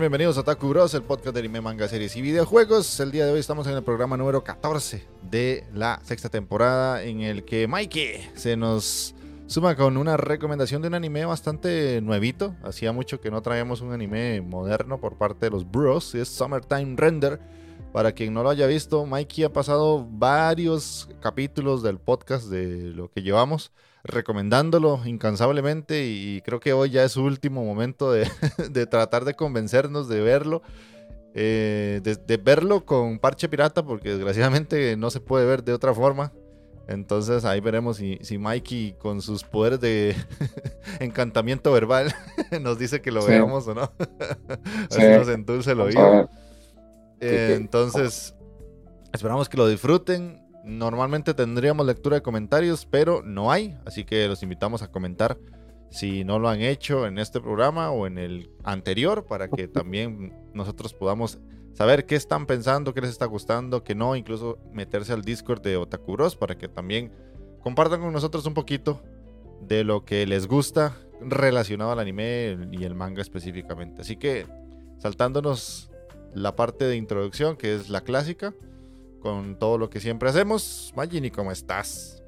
Bienvenidos a Taku Bros, el podcast de anime, manga, series y videojuegos. El día de hoy estamos en el programa número 14 de la sexta temporada en el que Mikey se nos suma con una recomendación de un anime bastante nuevito. Hacía mucho que no traíamos un anime moderno por parte de los Bros. Es Summertime Render. Para quien no lo haya visto, Mikey ha pasado varios capítulos del podcast de lo que llevamos recomendándolo incansablemente y creo que hoy ya es su último momento de, tratar de convencernos de verlo. Eh, de, verlo con parche pirata porque desgraciadamente no se puede ver de otra forma. Entonces ahí veremos si, si Mikey con sus poderes de encantamiento verbal nos dice que lo veamos o no. Así nos endulce el oído. Eh, entonces, esperamos que lo disfruten. Normalmente tendríamos lectura de comentarios, pero no hay, así que los invitamos a comentar si no lo han hecho en este programa o en el anterior para que también nosotros podamos saber qué están pensando, qué les está gustando, qué no, incluso meterse al Discord de Otakuros para que también compartan con nosotros un poquito de lo que les gusta relacionado al anime y el manga específicamente. Así que saltándonos la parte de introducción que es la clásica, con todo lo que siempre hacemos. Magini, ¿cómo estás?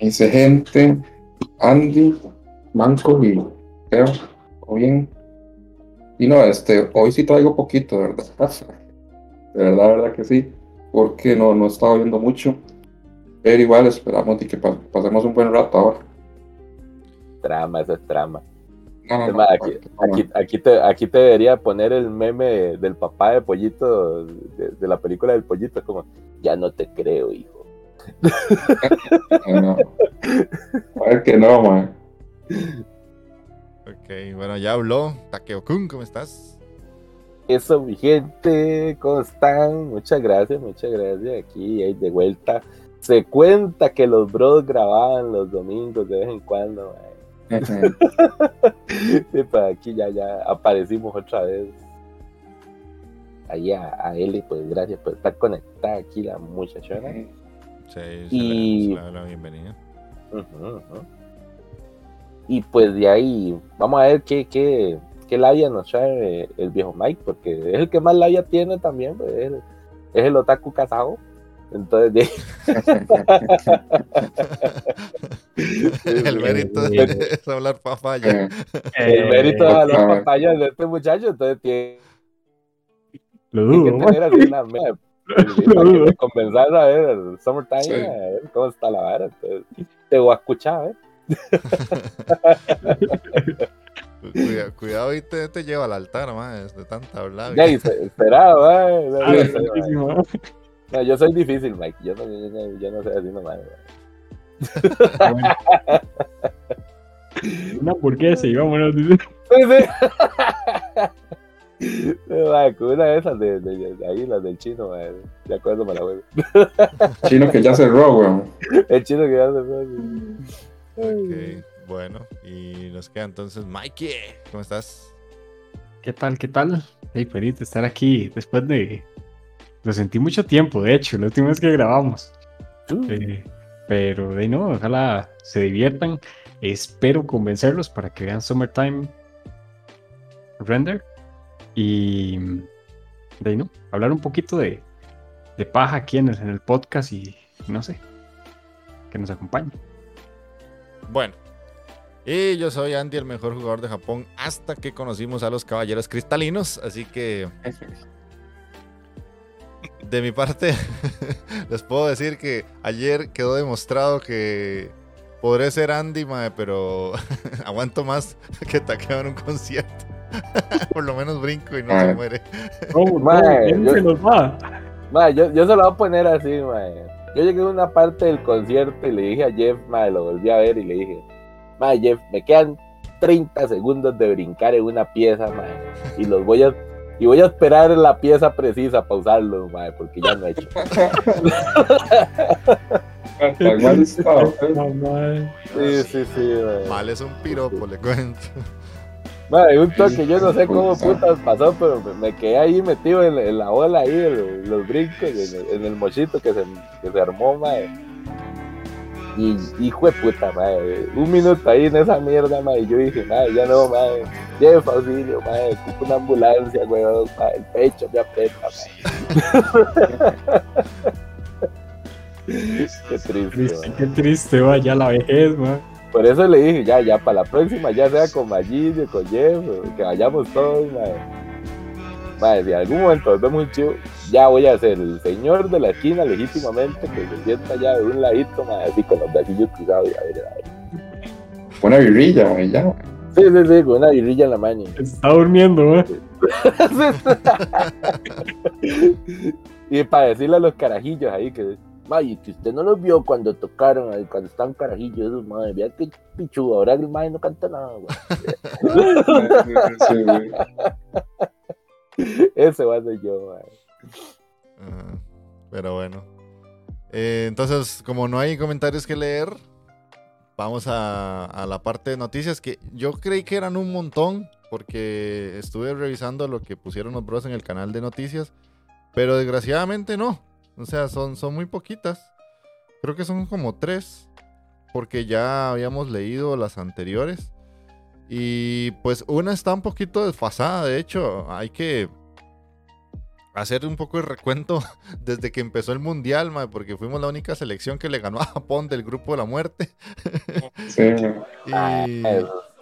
Dice gente, Andy, Manco y Teo, ¿o bien? Y no, este, hoy sí traigo poquito, ¿verdad? De verdad, verdad que sí, porque no, no he estado viendo mucho. Pero igual esperamos que pasemos un buen rato ahora. Trama, esa es trama aquí, te, aquí te debería poner el meme del papá de pollito, de, la película del pollito, como, ya no te creo, hijo. no. A ver que no, man. Ok, bueno, ya habló. Takeo-kun, ¿cómo estás? Eso, mi gente, ¿cómo están? Muchas gracias, muchas gracias. Aquí de vuelta. Se cuenta que los bros grababan los domingos de vez en cuando. Sí, pues aquí ya, ya aparecimos otra vez. Ahí a, él, pues gracias por estar conectada aquí la muchachona. Sí, y... la, bienvenida. Y pues de ahí, vamos a ver qué, qué, qué labia nos trae el viejo Mike, porque es el que más labia tiene también, pues, es, el, es el otaku casado. Entonces, el mérito es hablar papaya. el mérito de hablar papaya de este muchacho, entonces tiene, Lo dudo, que tener alguna me convenzas a ver el summertime, a ver cómo está la vara. Entonces, te voy a escuchar, ¿eh? Cuidado, cuidado y te, te lleva al altar, más de tanta hablar. Ya, esperado, ¿eh? No, yo soy difícil, Mike. Yo no, yo, yo no soy así nomás. Una porquería, vámonos. Mae, con una de esas de, de- de ahí, las del chino, mae. De acuerdo, me la juego. Chino que ya cerró, weón. El chino que ya se fue. Ok, bueno, y nos queda entonces Mikey. ¿Cómo estás? ¿Qué tal? ¿Qué tal? Hey, feliz de estar aquí después de. Lo sentí mucho tiempo, de hecho, la última vez que grabamos. Eh, pero de ahí no, ojalá se diviertan. Espero convencerlos para que vean Summertime Render. Y de ahí no, hablar un poquito de, de paja aquí en el, en el podcast y no sé, que nos acompañe. Bueno, y yo soy Andy, el mejor jugador de Japón hasta que conocimos a los caballeros cristalinos. Así que de mi parte, les puedo decir que ayer quedó demostrado que podré ser Andy, mae, pero aguanto más que taqueo en un concierto. Por lo menos brinco y no se Mae. muere. Oh, Mae, ¿quién yo- se nos va? Mae, yo, yo se lo voy a poner así, mae. Yo llegué a una parte del concierto y le dije a Jeff, mae, lo volví a ver y le dije, mae, Jeff, me quedan 30 segundos de brincar en una pieza, mae. Y los voy a. Y voy a esperar la pieza precisa para usarlo, mae, porque ya no he hecho. No, mae. Sí, sí, sí. Mal es un piropo, le cuento. Mae, un toque, yo no sé cómo putas pasó, pero me, quedé ahí metido en, en la ola ahí, en, los brincos, en el, en el mochito que se, que se armó, mae. Y hijo de puta, mae. Un minuto ahí en esa mierda, mae. Y yo dije, mae, ya no, mae. Jeff, auxilio, mae. Ocupo una ambulancia, weón. El pecho me aprieta, mae. Qué triste, qué triste, va, ya la vejez, man. Por eso le dije, ya, ya, para la próxima, ya sea con Magillo, con Jeff, que vayamos todos, mae. Mae, si en algún momento nos vemos un chivo, ya voy a ser el señor de la esquina legítimamente, que se sienta ya de un ladito, mae, así con los bracillos cruzados y a ver, a ver. Una birrilla, güey, ya. Sí, sí, sí, con una guirrilla en la mano. Está durmiendo, man. y para decirle a los carajillos ahí que, mae, que usted no los vio cuando tocaron, cuando estaban carajillos, esos, mae, vea qué pichudo, ahora el mae no canta nada, güey. Güey. Ese va a ser yo. Ajá, Pero bueno. Eh, entonces, como no hay comentarios que leer, vamos a, a la parte de noticias que yo creí que eran un montón, porque estuve revisando lo que pusieron los bros en el canal de noticias, pero desgraciadamente no. O sea, son, son muy poquitas. Creo que son como tres, porque ya habíamos leído las anteriores. Y pues una está un poquito desfasada, de hecho, hay que hacer un poco de recuento desde que empezó el mundial, porque fuimos la única selección que le ganó a Japón del grupo de la muerte. Sí. Y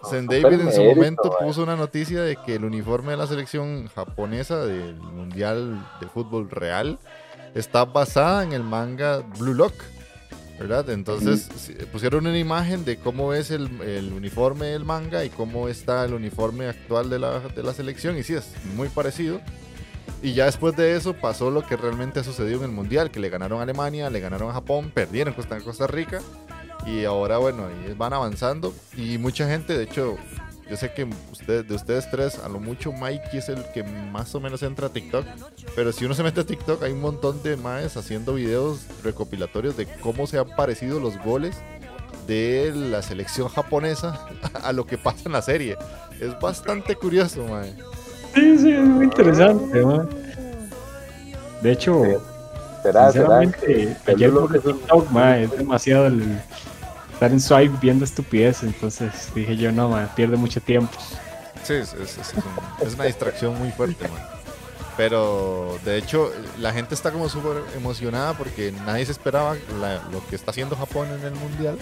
Zen súper David en su momento puso una noticia de que el uniforme de la selección japonesa del mundial de fútbol real está basada en el manga Blue Lock. ¿Verdad? Entonces sí, pusieron una imagen de cómo es el, el uniforme del manga y cómo está el uniforme actual de la, de la selección. Y sí, es muy parecido. Y ya después de eso pasó lo que realmente ha sucedido en el Mundial, que le ganaron a Alemania, le ganaron a Japón, perdieron contra Costa Rica. Y ahora, bueno, ahí van avanzando. Y mucha gente, de hecho, yo sé que ustedes, de ustedes tres, a lo mucho Mikey es el que más o menos entra a TikTok. Pero si uno se mete a TikTok, hay un montón de maes haciendo videos recopilatorios de cómo se han parecido los goles de la selección japonesa a lo que pasa en la serie. Es bastante curioso, mae. Sí, sí, es muy interesante, man. De hecho, será, será. sinceramente, el ayer es un- TikTok, man, es demasiado el estar en swipe viendo estupidez, entonces dije yo, no, man, pierde mucho tiempo. Sí, es, es- es- un- es una distracción muy fuerte, man. Pero de hecho, la gente está como súper emocionada porque nadie se esperaba lo que está haciendo Japón en el mundial.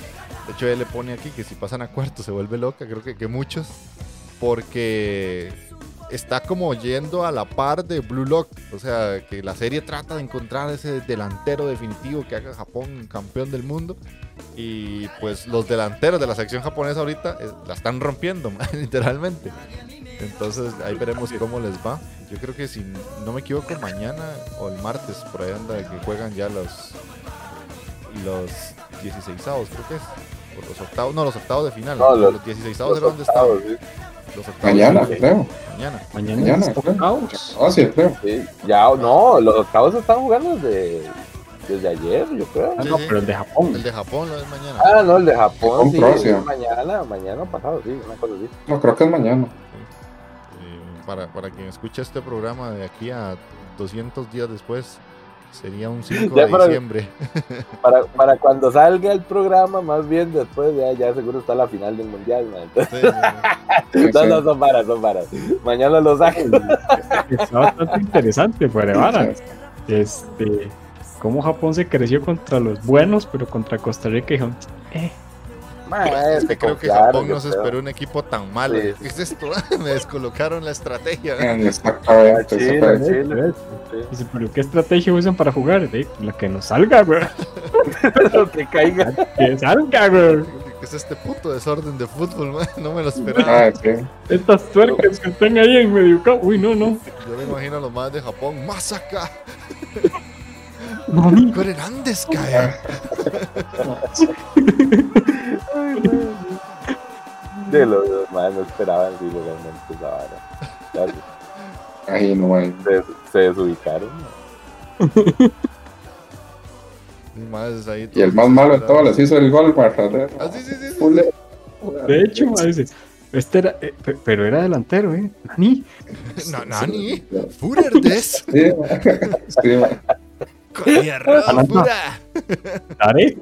De hecho, él le pone aquí que si pasan a cuarto se vuelve loca, creo que, que muchos. Porque está como yendo a la par de Blue Lock. O sea, que la serie trata de encontrar ese delantero definitivo que haga a Japón campeón del mundo. Y pues los delanteros de la sección japonesa ahorita eh, la están rompiendo, literalmente. Entonces ahí veremos cómo les va. Yo creo que si no me equivoco, mañana o el martes, por ahí anda que juegan ya los los 16 avos, creo que es. O los octavos, no, los octavos de final. No, los, los- 16 los avos era donde estaban. sí. Los octavos Mañana, de- creo. Mañana. Mañana, Mañana, octavos. Ah, sí, creo. Sí, ya, no, los octavos están jugando desde, desde ayer, yo creo. Ah, no, sí. pero el de Japón. El de Japón lo es mañana. Ah, no, el de Japón, Japón, sí, Croacia. es mañana, mañana pasado, sí, una cosa así. No, creo que es mañana. Eh, para, para quien escuche este programa de aquí a 200 días después, sería un 5 Ya de para- diciembre. Para, para cuando salga el programa, más bien después, ya, ya seguro está la final del mundial, man. Entonces, Sí, sí, Sí, no, no, son varas, son varas. Mañana lo sacan. Está bastante interesante, fuera varas. Este, cómo Japón se creció contra los buenos, pero contra Costa Rica dijeron, eh, Man, Es se que creo que Japón no se esperó un equipo tan malo. Sí. ¿Qué es esto? Me descolocaron la estrategia. Exactamente. Chile, eso fue. Chile. dice, pero ¿qué estrategia usan para jugar? De, la que nos salga, güey. Lo que caiga. Que salga, güey. ¿Qué es este puto desorden de fútbol? man? No me lo esperaba. Ah, sí. Estas tuercas que están ahí en medio campo. Uy, no, no. Yo me imagino a los más de Japón. ¡Masaka! No, ni- ¡Corenandes, cae! De los más no esperaban, sí, realmente esa vara. Ahí no. Se, se desubicaron. Y más ahí Y el más malo de todos les hizo el gol para perder. Ah, sí, sí, sí. De hecho, ma, dice, este era, eh, pe- pero era delantero, ¿eh? Nani. No, Nani. Furerdes. Sí, sí, man. Coñarro, Alanda. fura. Dare.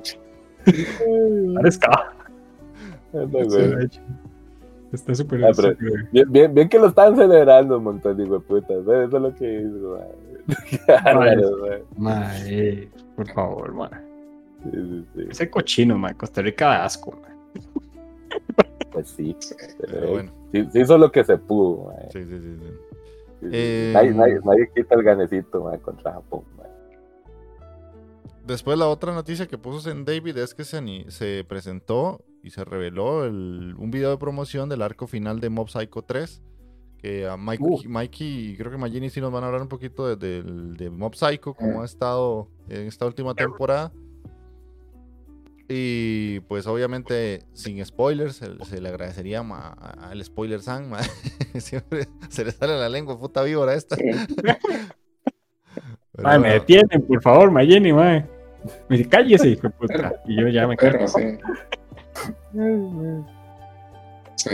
Dare ska. No, Sí, güey. de hecho. Está súper. Ah, Bien, bien, bien que lo están celebrando un montón de putas. Eso es lo que hizo. man. Qué bárbaro, man. Ma, eh, por favor, ma. Sí, sí, sí. Ese cochino, ma. Costa Rica da asco. Pues sí. Pero bueno, Sí, sí hizo lo que se pudo. man. sí, sí, sí. sí. Sí, sí. Eh, Nadie, nadie- nadie quita el ganecito man, contra Japón. man. Después la otra noticia que puso en David es que se, se presentó y se reveló el- un video de promoción del arco final de Mob Psycho 3. Que a Mike, Uh. Mikey creo que Magini sí nos van a hablar un poquito de, del- de Mob Psycho, cómo Mm. ha estado en esta última temporada. Y pues obviamente sin spoilers, se, se le agradecería al spoiler San. ma. Siempre se le sale la lengua, puta víbora esta. Pero me detienen, por favor, ma, Jenny, ma. Me dice, cállese, hijo de puta. Y yo ya me callo. Pero sí. Sí.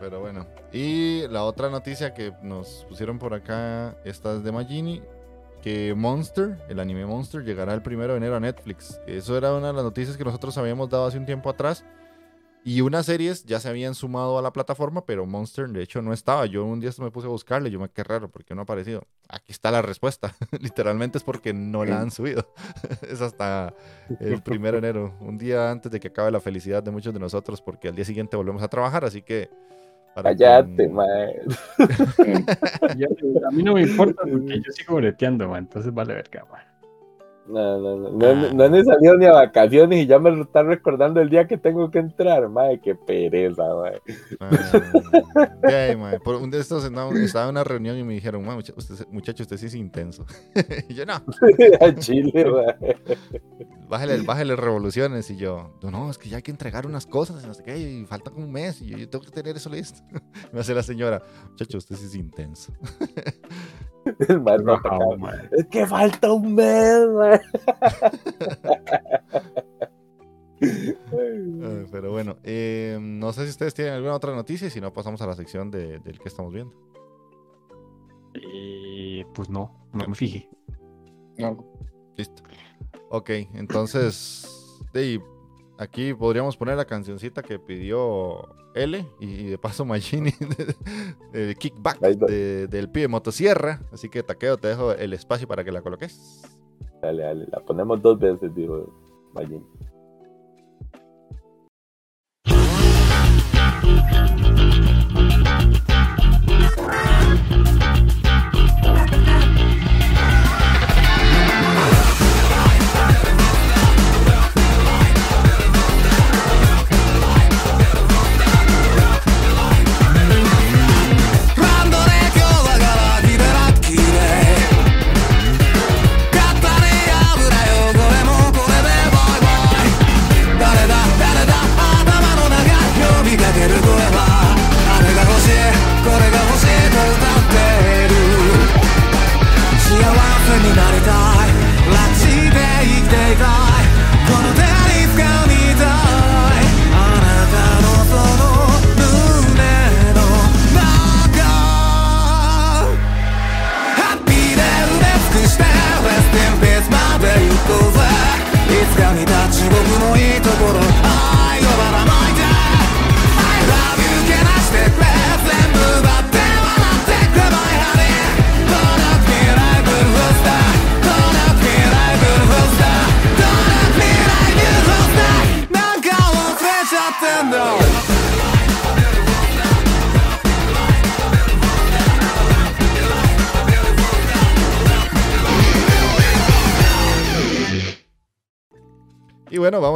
Pero bueno. Y la otra noticia que nos pusieron por acá, esta es de Magini, que Monster, el anime Monster, llegará el primero de enero a Netflix. Eso era una de las noticias que nosotros habíamos dado hace un tiempo atrás. Y unas series ya se habían sumado a la plataforma, pero Monster de hecho no estaba. Yo un día me puse a buscarle, yo me qué raro, porque no ha aparecido. Aquí está la respuesta. Literalmente es porque no la han subido. es hasta el primero de enero, un día antes de que acabe la felicidad de muchos de nosotros, porque al día siguiente volvemos a trabajar, así que... Cállate, man. Yo- a mí no me importa porque yo sigo breteando, ma. Entonces vale verga, ma. No, no, no, no, no he salido ni a vacaciones y ya me lo están recordando el día que tengo que entrar, madre, qué pereza, madre. Ah, Por un de estos estaba en una reunión y me dijeron, "Ma, mucha- usted, muchacho, usted sí es intenso. y yo, no, a Chile, madre. bájale, bájale revoluciones. Y yo, no, es que ya hay que entregar unas cosas, y no sé qué, y falta como un mes, y yo, yo tengo que tener eso listo. me hace la señora, muchacho, usted sí es intenso. El no. Es que falta un mes, pero bueno, eh, no sé si ustedes tienen alguna otra noticia, y si no, pasamos a la sección de- del que estamos viendo. Y pues no, no me fijé. No. Listo. Ok, entonces, de aquí podríamos poner la cancioncita que pidió L y de paso Magini, de, de Kickback de- del pibe Motosierra. Así que Taqueo, te dejo el espacio para que la coloques. Dale, dale, la ponemos dos veces, dijo Magín.「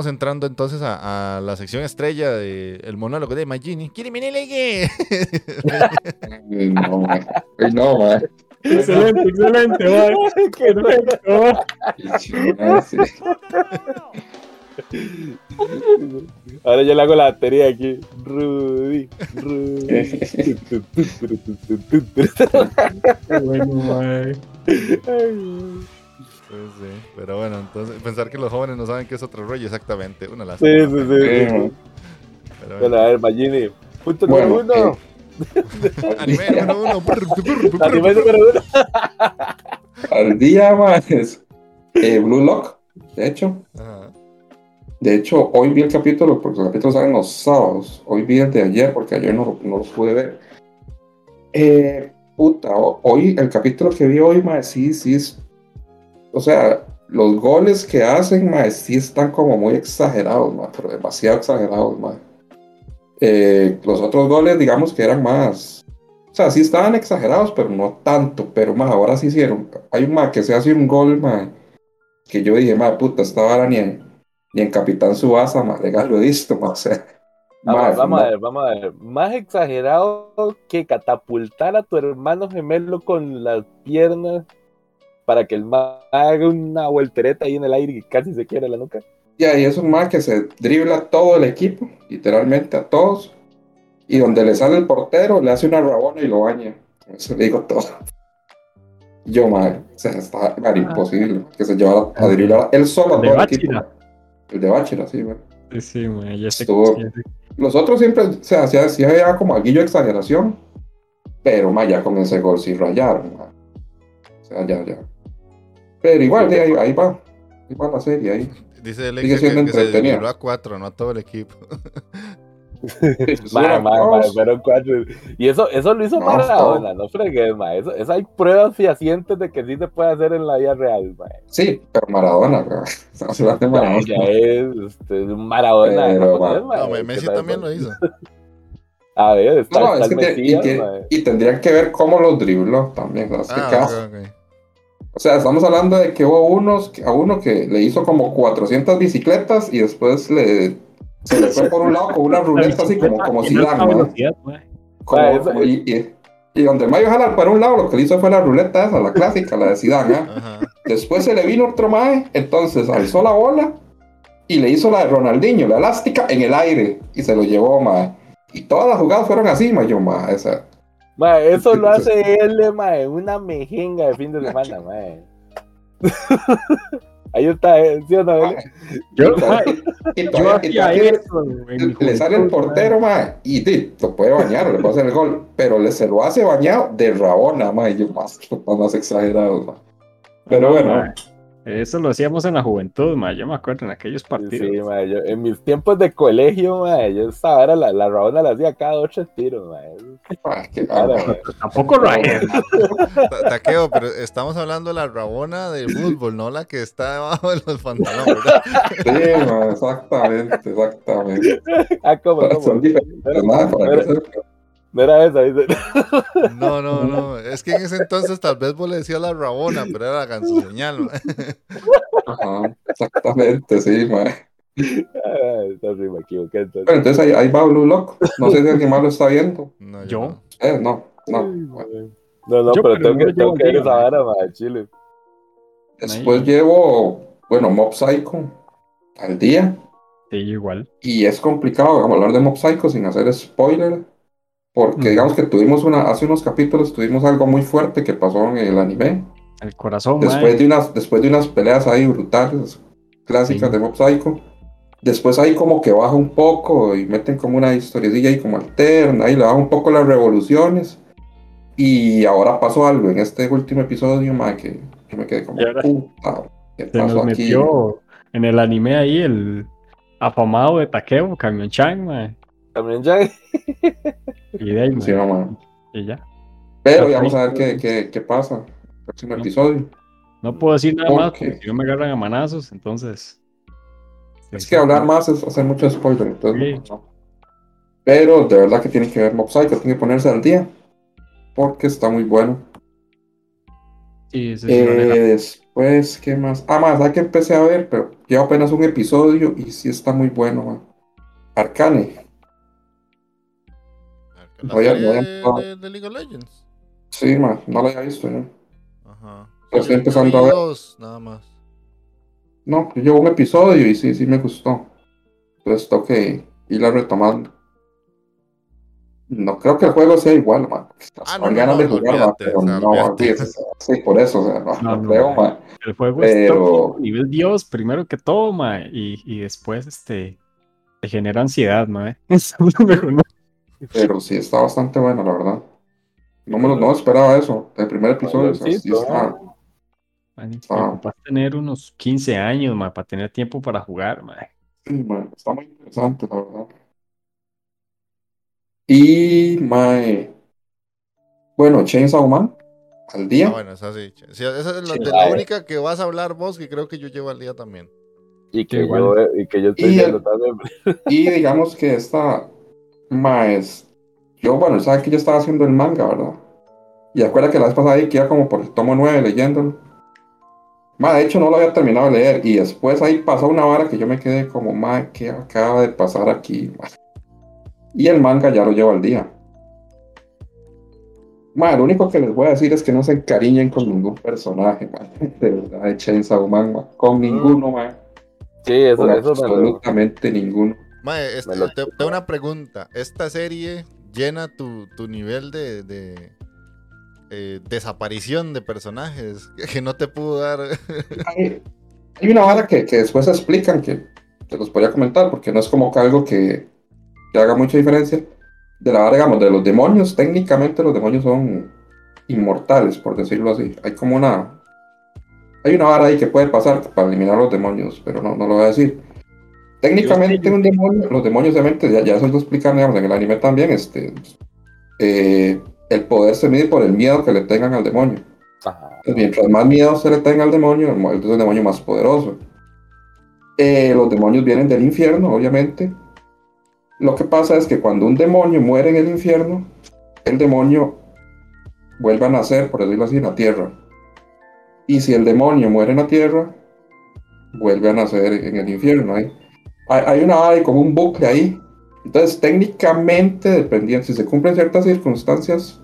Entrando entonces a, a la sección estrella del monólogo de Magini. Ay, no. Ay, no. Excelente, excelente. Perfecto. Sí. Ahora yo le hago la batería aquí. Rudy, Rudy. Qué bueno, mae. Ay, Sí, pero bueno, entonces pensar que los jóvenes no saben qué es otro rollo, exactamente. Una lástima. sí, sí. Sí. Pero Bueno, a ver, Magini. Punto Bueno, número uno. eh, Anime número uno. Anime número uno. al día, es eh, Blue Lock, de hecho. Ajá. De hecho, hoy vi el capítulo, porque los capítulos salen los sábados. Hoy vi el de ayer, porque ayer no, no los pude ver. Eh, puta, ho- hoy, el capítulo que vi hoy, mae, sí, sí es. O sea, los goles que hacen, mae, sí están como muy exagerados, mae, pero demasiado exagerados, mae. Eh, los otros goles, digamos que eran más. O sea, sí estaban exagerados, pero no tanto. Pero más, ahora sí hicieron. Hay un mae que se hace un gol, mae, que yo dije, mae, puta, esta vara ni en, ni en Capitán Subasa, más legal lo he visto, ma, o sea. Vamos, ma, a ver, vamos a ver. Más exagerado que catapultar a tu hermano gemelo con las piernas para que el man haga una voltereta ahí en el aire y casi se quiere la nuca. Ya, y es un ma que se dribla a todo el equipo, literalmente a todos. Y donde le sale el portero, le hace una rabona y lo baña. Eso le digo todo. Yo, ma, o sea, está ma, imposible que se llevara a driblar él solo a Ah. De todo el equipo. Ma. El de Bachira, sí, ma. Sí, sí, mae. Ya sé Estuvo- que sí. Los otros siempre, o sea, sí, sí había como alguillo de exageración, pero ma, ya con ese gol sí rayaron, ma. O sea, ya, ya. Pero igual, de ahí, ahí va. Ahí va la serie, ahí. Dice el Sigue que, siendo que se desvió a cuatro, no a todo el equipo. Es Ma, una ma, ma, cosa. fueron cuatro. Y eso, eso lo hizo No, Maradona, no fregues, ma. Eso, eso hay pruebas fehacientes de que sí se puede hacer en la vida real, ma. Sí, pero Maradona, weón. Estamos hablando de Maradona. ya es este, un Maradona. Pero, ma, No, Messi también lo hizo. A ver, está, No, está es el que te- y, tendrían que ver cómo los dribló también. ¿no? Es Ah. O sea, estamos hablando de que hubo unos, a uno que le hizo como 400 bicicletas y después le, se le fue por un lado con una ruleta así como, como. Como- Ah, y, y- y donde Mayo jala para un lado, lo que le hizo fue la ruleta esa, la clásica, la de Zidane, ¿ah? Ajá. Después se le vino otro mae, entonces alzó la bola y le hizo la de Ronaldinho, la elástica, en el aire y se lo llevó, mae. Y todas las jugadas fueron así, mae, yo, mae, o sea, Ma, eso lo hace él, ma, en una mejenga de fin de semana, ma. Ahí está, ¿eh? ¿sí o no? Yo, yo hacía eso. le sale el portero, mae, y di, lo puede bañar, le puede hacer el gol, pero le se lo hace bañado de rabona, mae, y yo, más, más exagerado, mae. Pero bueno, Mae, Eso lo hacíamos en la juventud, mae. Yo me acuerdo en aquellos partidos. Sí, ma, yo, en mis tiempos de colegio, ma, yo esa era la, la rabona la hacía cada ocho tiros, ma. mae, qué ma. Tampoco Ryan. Ta- Taqueo, pero estamos hablando de la rabona del fútbol, no la que está debajo de los pantalones, ¿verdad? Sí, exactamente, exactamente. Ah, ¿cómo, Son cómo? diferentes, para que sepa. No era esa, dice. No, no, no. Es que en ese entonces tal vez vos le decías la rabona, pero era la canción señal. ma. Ajá, exactamente, sí, mae. Ah, sorry, me equivoqué entonces. Pero entonces ahí, ahí va Blue Lock, no sé si alguien más lo está viendo. No, ¿Yo? no. Eh, no, no. bueno. No, no, Yo, pero pero tengo que, tengo que ver bien, esa vara, ma, Chile. Después llevo, bueno, Mob Psycho al día. Sí, igual. Y es complicado hablar de Mob Psycho sin hacer spoiler. Porque digamos que tuvimos una, hace unos capítulos tuvimos algo muy fuerte que pasó en el anime. El corazón, Después de unas, después de unas peleas ahí brutales, clásicas Sí. de Mob Psycho. Después ahí como que baja un poco y meten como una historiecilla ahí como alterna, ahí le baja un poco las revoluciones. Y ahora pasó algo en este último episodio, ma, que, que me quedé como, puta, ¿qué Se nos pasó aquí? metió en el anime ahí el afamado de Takeo, Camion Chan, mae. También ya. Y de ahí. Sí, no. Y ya. Pero ya vamos a ver qué, qué, qué pasa el próximo episodio. No puedo decir nada más porque si no me agarran a manazos, entonces. Es que hablar más es hacer mucho spoiler, entonces Sí. no. Pero de verdad que tienen que ver Mob Psycho, tienen que ponerse al día. Porque está muy bueno. Sí, Eh, Después, ¿qué más? Ah, más, hay que empecé a ver, pero llevo apenas un episodio y sí está muy bueno, man. Arcane. La Voy a- voy a- de, de League of Legends. Sí, man, no lo había visto yo. Ajá. Pues estoy empezando a ver. dos, nada más. No, yo llevo un episodio y sí, sí me gustó. Entonces tengo que irla retomando. No creo que el juego sea igual, man. Ah, no, ganas no, de jugar, man, olvídate, pero o sea, no, olvídese, sí, por eso, o sea, no, No, no no, creo, man. man. El juego Pero- es nivel Dios, primero que todo, ma, y, y después este te genera ansiedad, ma. Eso es lo mejor, ¿no? Pero sí está bastante bueno, la verdad. No me lo no esperaba eso. El primer episodio, o sea, sí Mayorcito, está. Man, ocupas tener unos 15 años, ma, para tener tiempo para jugar, ma. Sí, man, está muy interesante, la verdad. Y, mae. Bueno, Chainsaw Man, al día. Ah, bueno, esa sí. Sí, esa es la, Sí, de la- la única que vas a hablar vos, que creo que yo llevo al día también. Y que, Igual. yo, y que yo estoy Y viendo el- también. Y digamos que esta, más, yo, bueno, saben que yo estaba haciendo el manga, ¿verdad? Y acuerda que la vez pasada ahí que iba como por el tomo 9 leyéndolo. Ma, de hecho no lo había terminado de leer y después ahí pasó una vara que yo me quedé como, ma, ¿qué acaba de pasar aquí? ma?". Y el manga ya lo llevo al día. Ma, lo único que les voy a decir es que no se encariñen con ningún personaje, ma, de verdad, de Chainsaw Man, ma, con ninguno, ma, Sí, eso, con eso me lo, absolutamente ninguno. Mae, este, Me lo te- tengo una pregunta. ¿Esta serie llena tu, tu nivel de, de, eh, desaparición de personajes que no te pudo dar? hay, hay una vara que, que después explican que te los podría comentar porque no es como que algo que, que haga mucha diferencia. De la vara, digamos, de los demonios, técnicamente los demonios son inmortales, por decirlo así. Hay como una. Hay una vara ahí que puede pasar para eliminar los demonios, pero no, no lo voy a decir. Técnicamente un demonio, los demonios obviamente, ya, ya eso lo explican digamos, en el anime también, este, eh, el poder se mide por el miedo que le tengan al demonio. Ajá. Mientras más miedo se le tenga al demonio, es el demonio más poderoso. Eh, los demonios vienen del infierno, obviamente. Lo que pasa es que cuando un demonio muere en el infierno, el demonio vuelve a nacer, por decirlo así, en la tierra. Y si el demonio muere en la tierra, vuelve a nacer en el infierno. Hay, hay, hay una hay como un bucle ahí. Entonces, técnicamente, dependiendo, si se cumplen ciertas circunstancias,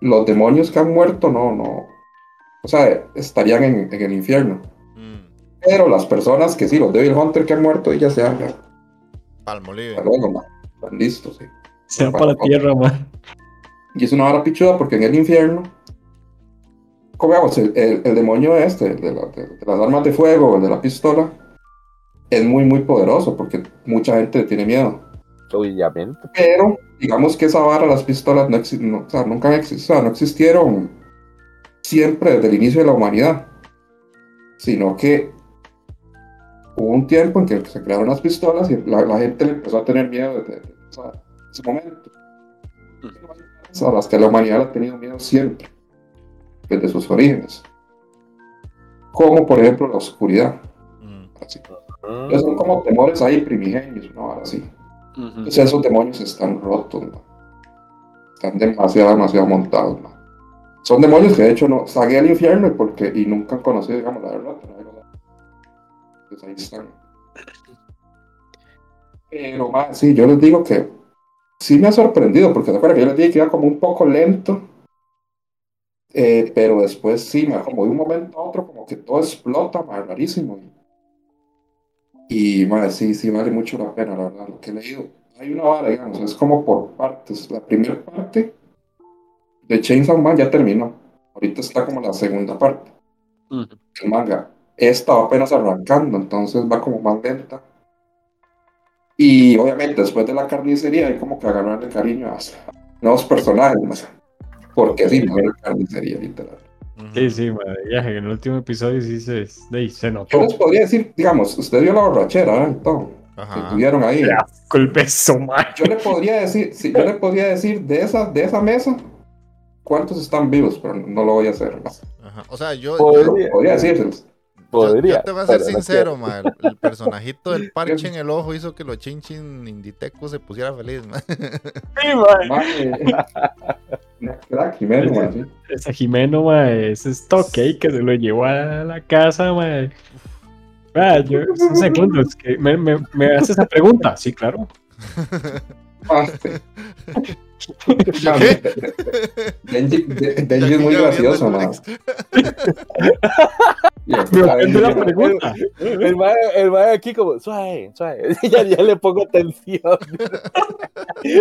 los demonios que han muerto no, no, o sea, estarían en, en el infierno. Mm, Pero las personas que sí, los Devil Hunter que han muerto, ya se han, Palmolive. están listos, sí. Se va para la tierra, ma. Y es una vara pichuda porque en el infierno, como digamos, el, el- el demonio este, el de, la- de- de las armas de fuego, el de la pistola, es muy, muy poderoso porque mucha gente tiene miedo. Obviamente. Pero digamos que esa vara, las pistolas, no, no, o sea, nunca han existido, no existieron siempre desde el inicio de la humanidad, sino que hubo un tiempo en que se crearon las pistolas y la, la gente empezó a tener miedo desde, desde ese momento. A las que la humanidad ha tenido miedo siempre, desde sus orígenes. Como por ejemplo la oscuridad. Mm, Así. Mm. Entonces, son como temores ahí primigenios, ¿no? Ahora sí. Entonces esos demonios están rotos, ¿no? Están demasiado, demasiado montados, ¿no? Son demonios que de hecho no están en el infierno y, porque, y nunca han conocido, digamos, la verdad. pero ahí están. Pero más, sí, yo les digo que sí me ha sorprendido, porque se acuerdan que yo les dije que iba como un poco lento. eh, pero después sí, ma, como de un momento a otro, como que todo explota, más rarísimo. Y madre, sí, sí vale mucho la pena, la verdad, lo que he leído. Hay una vara, digamos, es como por partes. La primera parte de Chainsaw Man ya terminó. Ahorita está como la segunda parte. El manga. Esta va apenas arrancando, entonces va como más lenta. Y obviamente después de la carnicería hay como que agarrarle cariño a nuevos personajes, más. Porque sí, la carnicería, literal. Sí, sí, ma, de viaje. En el último episodio sí se, se Yo notó. les podría decir, digamos, usted vio la borrachera, ¿eh? Todo, que Ajá. tuvieron ahí. El beso. Yo le podría decir, sí, yo le podría decir de esa, de esa mesa cuántos están vivos, pero no lo voy a hacer. ¿no? Ajá. O sea, yo, Podría. yo, Podría, decírselos. yo- Podría. yo te voy a ser no sincero, quiero. ma. El, el personajito del parche en el ojo hizo que los chinchin inditeco se pusiera feliz, ma. Sí, ma. Crack, Jimeno, mae, sí. Ese Jimeno, mae, ese ahí que se lo llevó a la casa. Ah, yo, un segundo, es que me, me, me hace esa pregunta. Sí, claro. Denji, de- Denji es muy gracioso. Y el mae, el mae aquí como, suave, suave. ya, ya le pongo atención.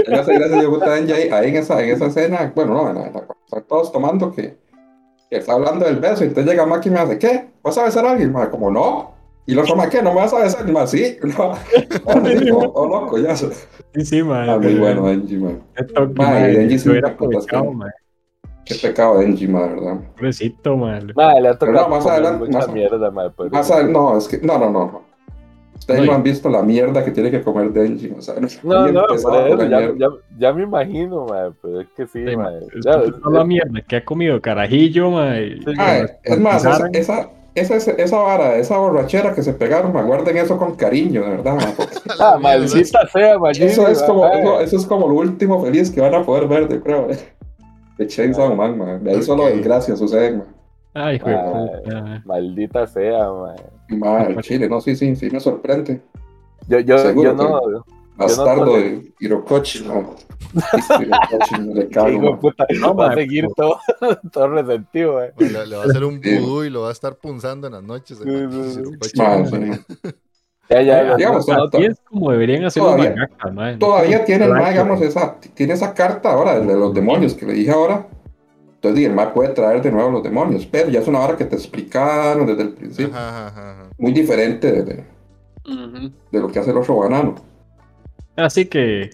Gracias, gracias, yo puta Denji ahí, ahí en esa, en esa escena, bueno, no, en la, en la- están todos tomando que, que está hablando del beso, y entonces llega Maki y me hace, ¿qué? ¿Vas a besar a alguien? Mae, como, no. Y lo toma, ¿qué? ¿No me vas a besar? Me sí, no. Ah, sí, oh, loco, ya. Sí, sí, mae. Ah, muy bueno, Denji, Mae, mae. Denji me putas, aprovechado, que- mae. Qué pecado Denji, mae, ¿verdad? Pobrecito, mae. Mae, le ha tocado no, más adelante, mucha más- mierda, pero- Más a- no, es que, no, no, no. Ustedes No, han visto la mierda que tiene que comer Denji, o sea, no, No, ya, ya, ya me imagino, mae, pero es que sí, Sí, mae. Ya, Es la mierda que ha comido carajillo, mae. Sí, Ay, es más, esa, esa, esa, esa, vara, esa borrachera que se pegaron, me guarden eso con cariño, de verdad. ma, porque Ah, maldita sea, mae. Eso es, como, eso, eso es como lo último feliz que van a poder ver, yo creo. eh, De Chainsaw Man, man. De ahí solo Ok. desgracias suceden, man. Ay, hijo de Ay. puta. Maldita sea, mae. Ma, el Chile, no, sí, sí, sí me sorprende. Yo, yo, Seguro yo no. Bastardo no- de Hirokochi, no. Hirokochi, no le cago, hijo man. puta, No, va a seguir todo, todo resentido, eh. mae. Le, va a hacer un vudú y lo va a estar punzando en las noches. Ya, ya, digamos, no, to- Así es como deberían hacer Todavía- mangakas, mae. Todavía tiene el ma, digamos, esa, tiene esa carta ahora de los demonios que le dije ahora. Entonces, el ma puede traer de nuevo los demonios, pero ya es una hora que te explicaron desde el principio. Ajá, ajá, ajá, ajá. Muy diferente de, de- de lo que hace el otro banano. Así que.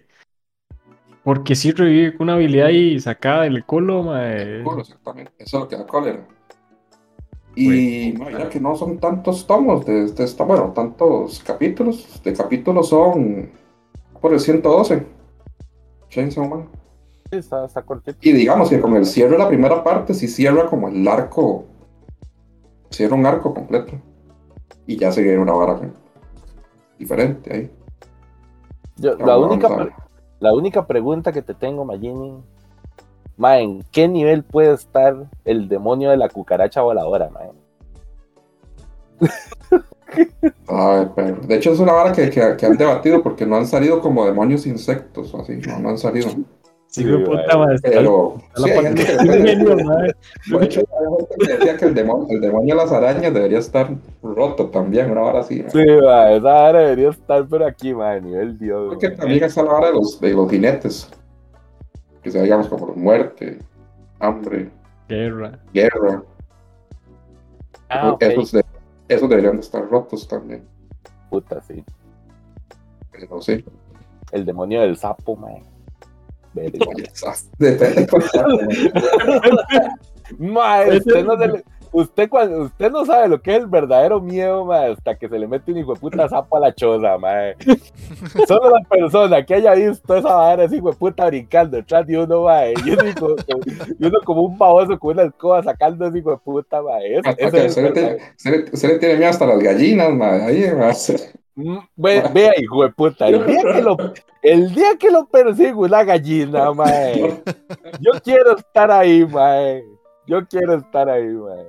Porque sí revive con una habilidad ahí sacada del culo. Culo, exactamente. Eso es lo que da cólera. Y no, ya que no son tantos tomos de, de esta, bueno, tantos capítulos. De capítulos son por el 112. Chainsaw Man. Sí, está, está cortito. Y digamos que con el cierre de la primera parte, sí cierra como el arco. Cierra un arco completo. Y ya se viene una vara diferente ahí. Yo, la, única, la única pregunta que te tengo, Magini, ma, ¿en qué nivel puede estar el demonio de la cucaracha voladora, ma? Ay, pero- de hecho, es una vara que, que- que han debatido porque no han salido como demonios insectos o así. No, no han salido. Sí, Sí, puta, está- Pero. sí, hay gente que- decía que el demonio, el demonio de las arañas debería estar roto también, una vara así. ¿no? Sí, ma, esa vara debería estar por aquí, ma, a nivel Dios. Porque ma. también está la vara de los, de los jinetes. Que se digamos como muerte, hambre, Guerra. guerra. Ah, esos, de- esos deberían de estar rotos también. Puta, sí. Pero sí. El demonio del sapo, ma. Depende Ma, usted no, se le- usted, cuando, usted no sabe lo que es el verdadero miedo, ma, hasta que se le mete un hijo de puta sapo a la choza, ma. Solo la persona que haya visto esa vara, ese hijo de puta brincando detrás de uno, ma, y uno, como, y uno como un baboso con una escoba sacando ese hijo de puta, ma. Es- eso es se, le tiene, se, le, se le tiene miedo hasta las gallinas, madre. Ahí, ma. Mm, Ve, vea, hijo de puta, el día que lo, el día que lo persigue una gallina, mae. Yo quiero estar ahí, mae. Yo quiero estar ahí, mae.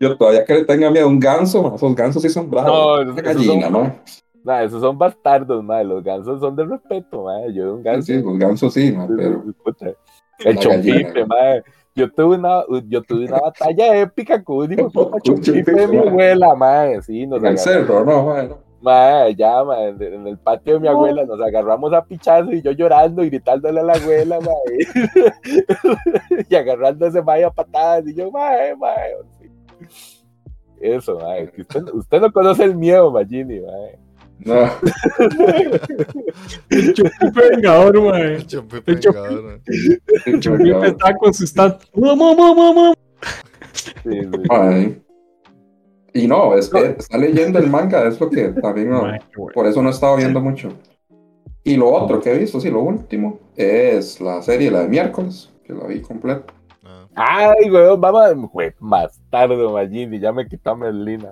Yo todavía que le tenga miedo a un ganso, ma. Esos gansos sí son bravos. No, gallina, son- ¿no? Nah, esos son bastardos, mae. Los gansos son de respeto, mae. Yo un ganso. Sí, los gansos sí, ma, pero. Puta. El chompipe, mae. Yo tuve una, yo tuve una batalla épica con un hijo de chompipe de mi mae. abuela, mae. Sí, nos En el cerro, ¿no? ma, no. Mae, ya, mae, en en el patio de mi abuela nos agarramos a pichazo y yo llorando y gritándole a la abuela, mae. y agarrándose mae a patadas y yo, mae, mae. Eso, mae. que Usted, usted no conoce el miedo, Magini, mae. No. El Chupipe vengador, mae. El chomp- vengador. El Chupipe está con su stand. ¡Mamá, mamá, mamá! Sí, sí. Y no, es que está leyendo el manga, es lo que también no, por eso no he estado viendo mucho. Y lo otro que he visto, sí, lo último, es la serie, la de miércoles, que la vi completa. Ah. Ay, weón, vamos, güey, más tarde, Magini, ya me quitó a Merlina.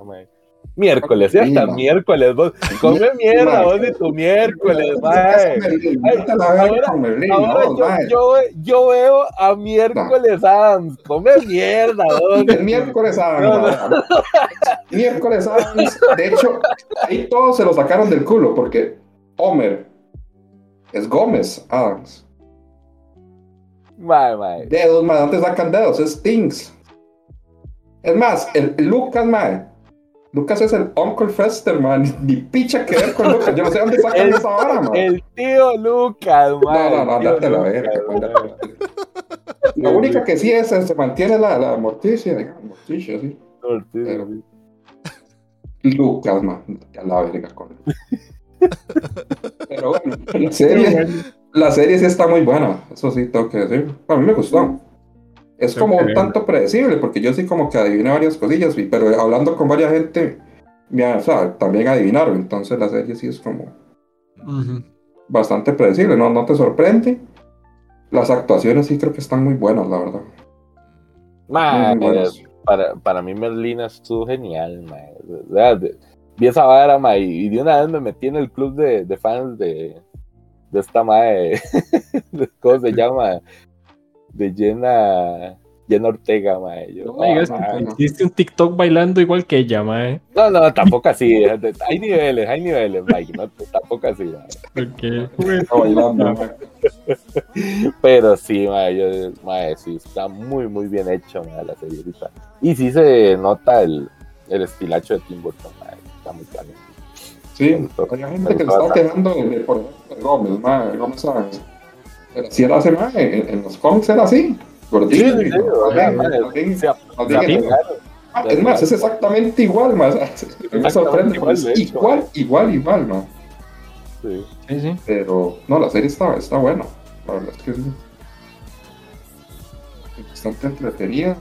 Miércoles, ya hasta miércoles, vos. Come mierda, vos tu miércoles, mae. Ahora yo, yo, veo a miércoles Adams. Come mierda, vos. Miércoles Adams. miércoles Adams. De hecho, ahí todos se lo sacaron del culo porque Homer es Gómez Adams. Mae, mae. Dedos, mae. Antes sacan dedos, es Stings. Es más, el Lucas, mae Lucas es el Uncle Fester, man. Ni picha que ver con Lucas. Yo no sé dónde sacan esa hora, man. El tío Lucas, man. No, no, no, date la verga. La única que sí es, se mantiene la, la Morticia, digamos. Morticia, sí. Morticia. Lucas, man. Ya la verga con Pero bueno, la serie, la serie sí está muy buena. Eso sí tengo que decir. A mí me gustó es como un tanto predecible, porque yo sí como que adiviné varias cosillas, pero hablando con varias gente, o sea, también adivinaron, entonces la serie sí es como bastante predecible, ¿no? no te sorprende. Las actuaciones sí creo que están muy buenas, la verdad. para, para mí Merlina estuvo genial, Vi esa vara, y de una vez me metí en el club de, de fans de, de esta madre, ¿cómo se llama? De Jenna, Jenna Ortega, mae. Yo, no digas hiciste un TikTok bailando igual que ella, mae. No, no, tampoco así. hay niveles, hay niveles, Mike. No, tampoco así, mae. Okay. Pero sí, mae, yo, mae, sí, está muy, muy bien hecho, mae, la serie Y sí se nota el, el estilacho de Tim Burton, mae. Está muy claro. Sí, hay gente que está quejando de, por ejemplo, Gómez, mae, Gómez Sáenz si era hace más, en, los cómics era así. Gordito. Es más, es exactamente igual, más. Me sorprende. igual, igual, igual, ¿no? Sí. sí, Pero, no, la serie está, está buena. La verdad es que sí. Bastante entretenida.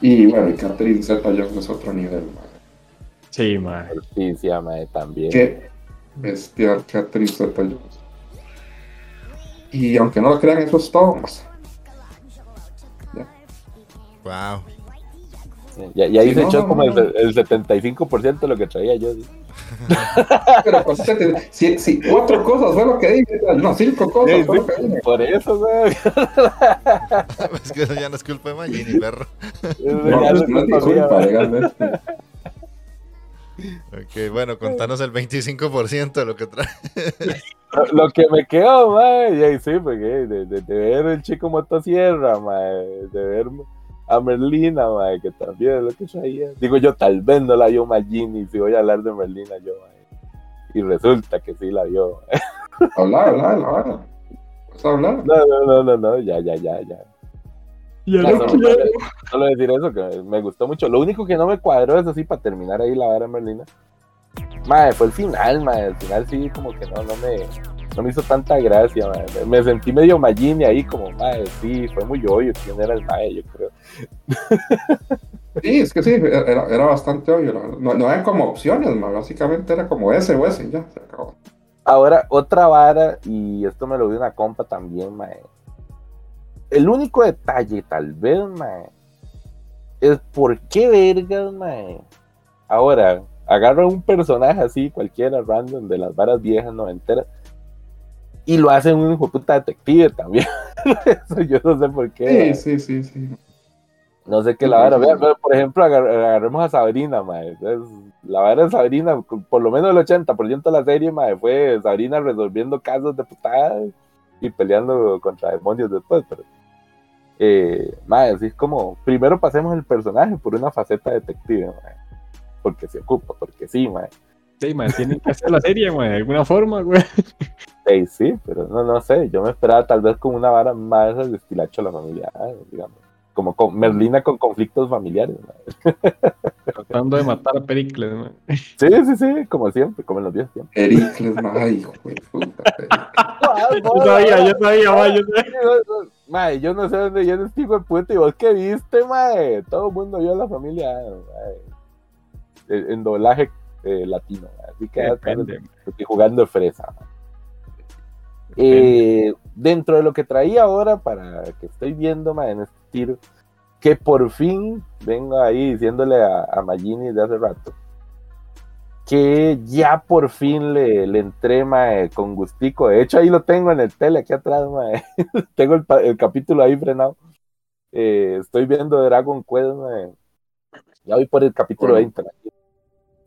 Y bueno, y Catherine Zeta Jones es otro nivel, man. Sí, man. Justicia, man, también. Qué bestial Catherine Zeta Jones. Y aunque no lo crean, eso es todo. Wow. Ya, ya hice echó como el, el, 75% de lo que traía yo. Pero pues, si, si, cuatro cosas fue lo que dije, no, cinco cosas fue lo que dije. Por eso, güey. es que eso ya no es culpa de Magini, perro. no, pues, no es culpa, legalmente. Ok, bueno, contanos el 25% de lo que trae. lo, que me quedó, mae, sí, porque de, de, ver el chico motosierra, mae, de ver a Merlina, mae, que también es lo que traía. Digo yo, tal vez no la vio Magini, si voy a hablar de Merlina yo, mae. Y resulta que sí la vio. Hablar, hablar, hablar. ¿Puedes hablar? No, no, no, no, no, ya, ya, ya, ya. Ya no, solo, decir eso, que me gustó mucho. Lo único que no me cuadró es así para terminar ahí la vara Merlina. Madre, fue el final, madre. El final sí, como que no, no me, no me hizo tanta gracia, madre. Me sentí medio Magini ahí, como, madre, sí, fue muy obvio quién era el madre, yo creo. Sí, es que sí, era, era bastante obvio. No, no, eran como opciones, madre. básicamente era como ese o ese, ya, se acabó. Ahora, otra vara, y esto me lo dio una compa también, madre el único detalle, tal vez, mae, es por qué vergas, mae. Ahora, agarra un personaje así, cualquiera, random, de las varas viejas noventeras, y lo hacen un hijo puta detective también. Eso yo no sé por qué. Sí, sí, sí, sí. No sé qué la vara. Vean, por ejemplo, agarremos a Sabrina, mae. la vara de Sabrina, por lo menos el 80% de la serie, mae, fue Sabrina resolviendo casos de putadas y peleando contra demonios después, pero eh, así es como, primero pasemos el personaje por una faceta detective, porque se ocupa, porque sí, mae. Sí, mae, tienen que hacer la serie, mae, de alguna forma, güey. Sí, sí, pero no, no sé, yo me esperaba tal vez con una vara más de estilacho a la familia, digamos. Como con Merlina con conflictos familiares. Tratando de matar a Pericles. Man. Sí, sí, sí, como siempre, como en los días siempre. Pericles, más hijo de puta. yo sabía, yo sabía, yo sabía. Mae, yo no sé dónde viene este hijo de puta. ¿Y vos qué viste, mae? Todo el mundo vio a la familia en doblaje eh, latino. Así que estoy jugando fresa. Eh, dentro de lo que traía ahora, para que estoy viendo mae, en este tiro, que por fin vengo ahí diciéndole a, a Magini de hace rato que ya por fin le, le entré, mae, con gustico. De hecho, ahí lo tengo en el tele, aquí atrás, mae. tengo el, el capítulo ahí frenado. Eh, estoy viendo Dragon Quest, mae. Ya voy por el capítulo Bueno. 20. mae.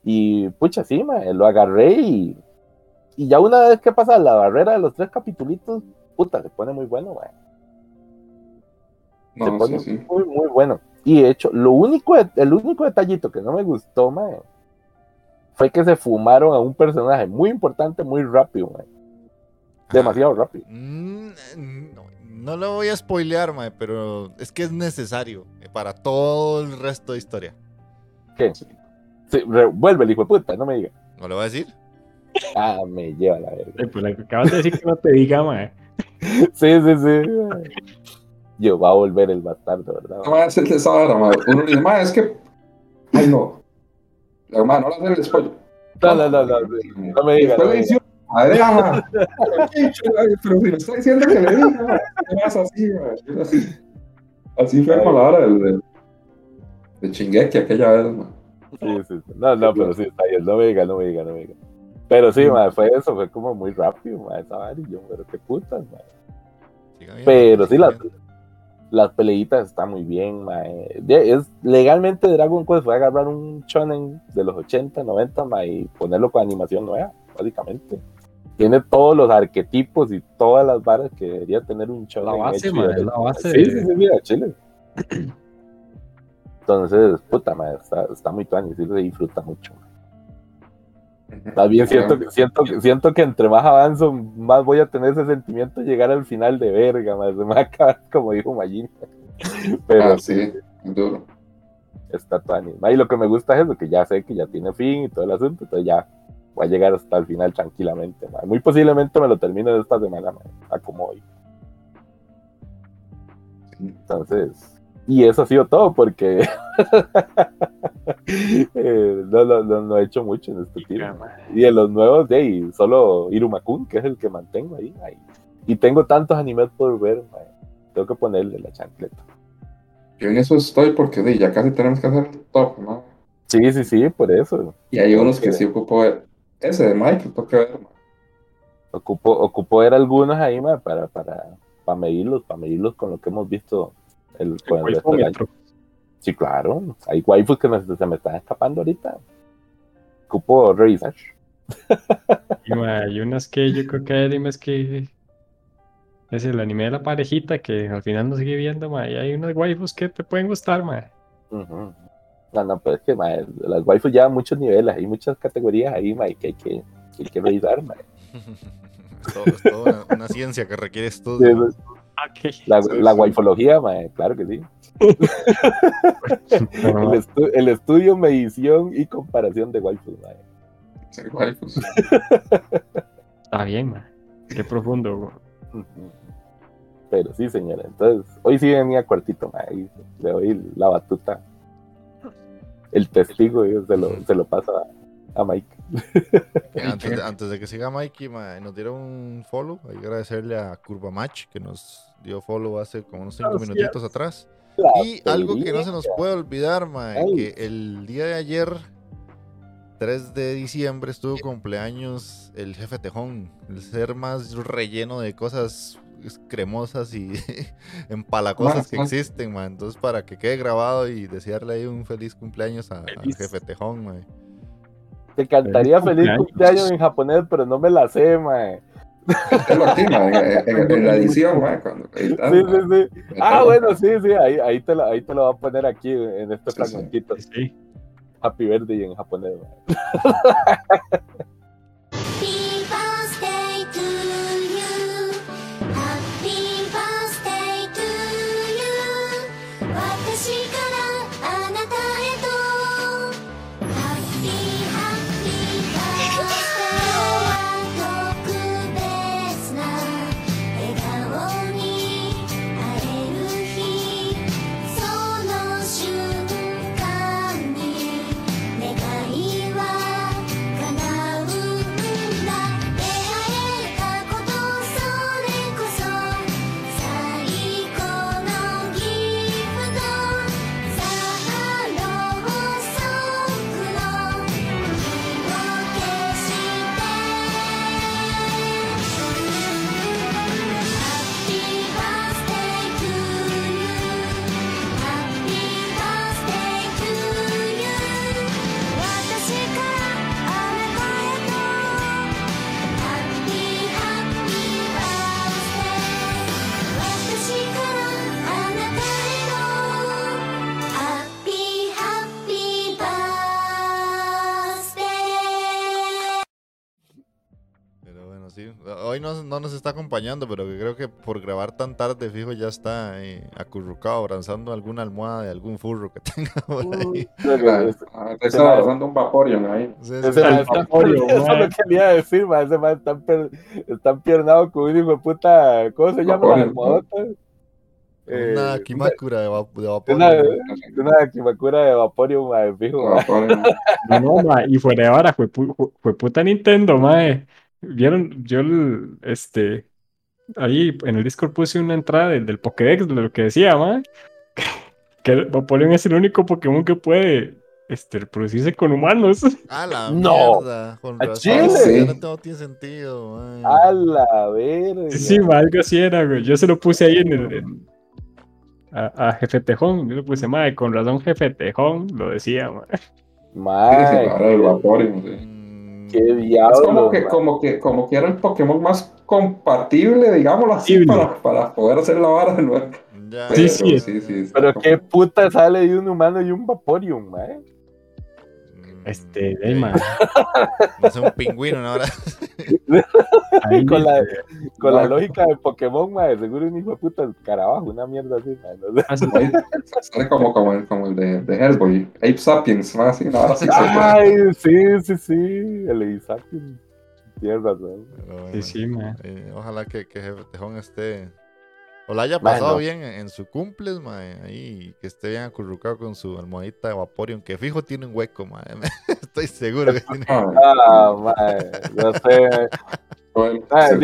Y, pucha, sí, mae, lo agarré y, y ya una vez que pasa la barrera de los tres capítulos, puta, se pone muy bueno, mae. se No, pone sí, sí. muy, muy bueno. Y de hecho, lo único, el único detallito que no me gustó, mae, fue que se fumaron a un personaje muy importante muy rápido, mae. Demasiado rápido. Mm, No, no lo voy a spoilear, pero es que es necesario eh, para todo el resto de historia. ¿Qué? Sí, vuelve el hijo de puta, no me diga. ¿No lo voy a decir? Ah, me lleva la verga. Eh, pues, acabas de decir que no te diga, mae. Sí, sí, sí. Yo va a volver el bastardo, ¿verdad? No, mae, es esa vara, mae. Uno dice, mae, es que. Ay, no. La mae, no le hacen el spoiler. No, no, no, no, no me diga, Después no le dice, madre. Pero si me está diciendo que le diga. ¿Qué más así? Así, así fue con la hora del. del- De Chingeki aquella vez, mae. Sí, sí, sí. No, no, pero sí, está bien. No me diga, no me diga, no me diga. Pero sí, mae, fue eso, fue como muy rápido, mae, esa vara, y yo, pero qué putas, bien, Pero sí, siga las, peleitas están muy bien, mae. De- Es, legalmente Dragon Quest fue agarrar un shonen de los 80, 90, mae, y ponerlo con animación nueva, básicamente. Tiene todos los arquetipos y todas las varas que debería tener un shonen. La base, mae, la base. Sí, sí, sí, mira, chile. Entonces, puta, mae, está, está muy tuani, sí se disfruta mucho. mae. Bien siento, que- siento, siento que entre más avanzo, más voy a tener ese sentimiento de llegar al final de verga, más me va a acabar como dijo Magin. Pero Ah, sí, duro. está mae, Y lo que me gusta es eso, que ya sé que ya tiene fin y todo el asunto, entonces ya voy a llegar hasta el final tranquilamente. Muy posiblemente me lo termine esta semana, mae, a como hoy. Entonces, y eso ha sido todo porque eh, no, no, no, no he hecho mucho en este tiro. Y de los nuevos, de ahí, solo Irumakun, que es el que mantengo ahí. ahí. Y tengo tantos animes por ver, tengo que ponerle la chancleta. Yo en eso estoy porque ya casi tenemos que hacer el top, ¿no? Sí, sí, sí, por eso. Y hay unos que sí ocupo ver. Ese de Mike, tengo que ver, mae. Ocupo, ocupo ver algunos ahí mae, para, para, para medirlos, para medirlos con lo que hemos visto el, con el. Sí, claro. Hay waifus que me- se me están escapando ahorita. Y, mae, hay unas que yo creo que hay animes que. Es el anime de la parejita que al final no sigue viendo, mae. Y hay unos waifus que te pueden gustar. Ujú. No, no, pero es que mae, las waifus llevan muchos niveles, hay muchas categorías ahí, mae, que hay que, que, hay que revisar. Es todo- es toda una, una ciencia que requiere estudio. es- La, la sí. waifología, mae, claro que sí. El, estu- el estudio, medición y comparación de waifus, mae. Waifus. está bien, mae. Qué profundo. Pero sí, señora. Entonces, hoy sí venía cuartito, mae. y Le doy la batuta. El testigo, y se lo, se lo pasa a Mike. Antes, de- antes de que siga Mikey, ma, nos dieron un follow. Hay que agradecerle a Curva Match que nos dio follow hace como unos 5 Gracias. minutitos atrás. La Y algo que no se nos puede olvidar, ma, que el día de ayer, 3 de diciembre, estuvo cumpleaños el jefe Tejón, el ser más relleno de cosas cremosas y empalacosas que existen, ma. Entonces, para que quede grabado y desearle ahí un feliz cumpleaños al jefe Tejón, ma. Te cantaría Feliz feliz cumpleaños. en japonés, pero no me la sé, mae. En, en- en la edición, mae, cuando editando, Sí, sí, sí. Ah, bueno, sí, sí, ahí, ahí, te lo, ahí te lo voy a poner aquí en este Sí, sí. fragmentito. Sí. Happy birthday en japonés, mae. hoy no, no nos está acompañando, pero que creo que por grabar tan tarde, fijo, ya está eh, acurrucado, abrazando alguna almohada de algún furro que tenga por ahí. Ah, estaba abrazando un Vaporeon ahí. Sí, sí, el está- Vaporeon, eso lo quería decir, man. Ese man está, per- está empiernado con un hijo de puta. ¿Cómo se llama la almohadota? Eh, Una Kimakura de, vapor. Una, una Kimakura de Vaporeon, man, fijo. No, no, ma, y fuera de vara, fue, pu- fu- fue puta Nintendo, mae. Vieron, yo, el- este, ahí en el Discord puse una entrada del, del Pokédex de lo que decía, mae. Que el Vaporeon es el único Pokémon que puede, este, reproducirse con humanos. A la No. mierda. Con ¿A razón. Chile? Ya Sí. no todo tiene sentido, man. A la verga. Sí, sí, ma, algo así era, güey. Yo se lo puse ahí en el, en- a, a Jefe Tejón. Yo le puse, mae, con razón Jefe Tejón lo decía, mae. Sí, sí, Qué Es diablo. como que, man. como que, como que era el Pokémon más compatible, digámoslo así, para, para poder hacer la vara de nuevo. ya, Sí, Pero sí. sí, sí, Pero qué puta sale de un humano y un Vaporeon, mae. Este, mae. No sé, un pingüino ahora. Ahí, Con la, con la No. lógica de Pokémon, mae. Seguro un hijo de puta carabajo, una mierda así, mae. No Sale como, como, el, como el de, de Hellboy, Ape Sapiens, ¿no? Así, no, así se Ay, sí, sí, sí. El. Tienes razón. Pero bueno, Sí, sí, mae. eh, ojalá que, que Tejón esté. O la haya Mae, pasado no. bien en, en su cumples, mae. Ahí, que esté bien acurrucado con su almohadita de Vaporeon, que fijo tiene un hueco, mae. Estoy seguro que tiene. Ah, mae. No sé. bueno, Ah, eso,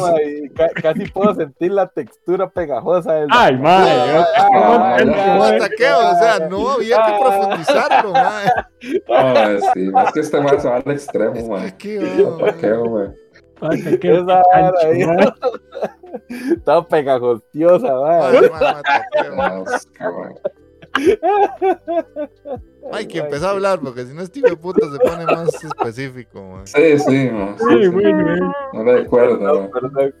mae. y ca- casi puedo sentir la textura pegajosa del. Ay, mae. Ah, ah, ¿cómo- ya, ¿Cómo ya, ataqueo? O sea, no había que profundizarlo, mae. Ah, sí, es que este man se va al extremo, mae. ¿Qué? Ay, qué- Esa vara. Toda pegajostiosa. Hay que empezar a hablar, porque si no, este hijo de puta se pone más específico, mae. Sí, sí, man, sí, Sí, sí. No man. perdón.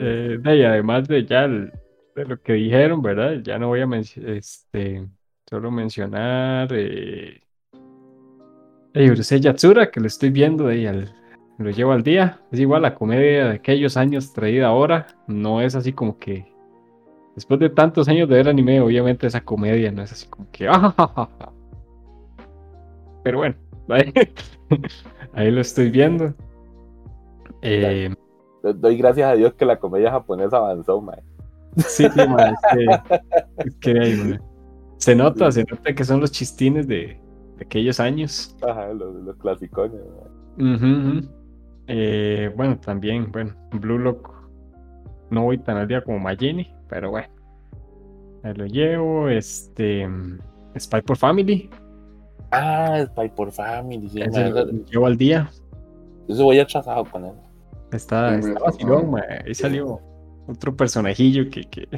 Eh, ahí, además de ya el- de lo que dijeron, ¿verdad? Ya no voy a mencionar, este, solo mencionar eh, eh, Urusei Yatsura, que lo estoy viendo de ahí al- lo llevo al día. Es igual la comedia de aquellos años traída ahora. No es así como que después de tantos años de ver anime, obviamente esa comedia no es así como que "Ah, ja, ja, ja". Pero bueno, ahí, ahí lo estoy viendo. Eh, Doy gracias a Dios que la comedia japonesa avanzó, mae. Sí, sí, es que, es que ahí, ma. se nota, se nota que son los chistines de, de aquellos años. Ajá, los, los clasicones, mae. Ujú, ujú. Eh, bueno, también, bueno, Blue Lock no voy tan al día como Magini, pero bueno, ahí lo llevo. Este, Spy por Family, Ah, Spy por Family, sí, ese mae. lo llevo al día. Eso voy atrasado con él. Está, Sí, está vacilón. Ahí salió otro personajillo que, que,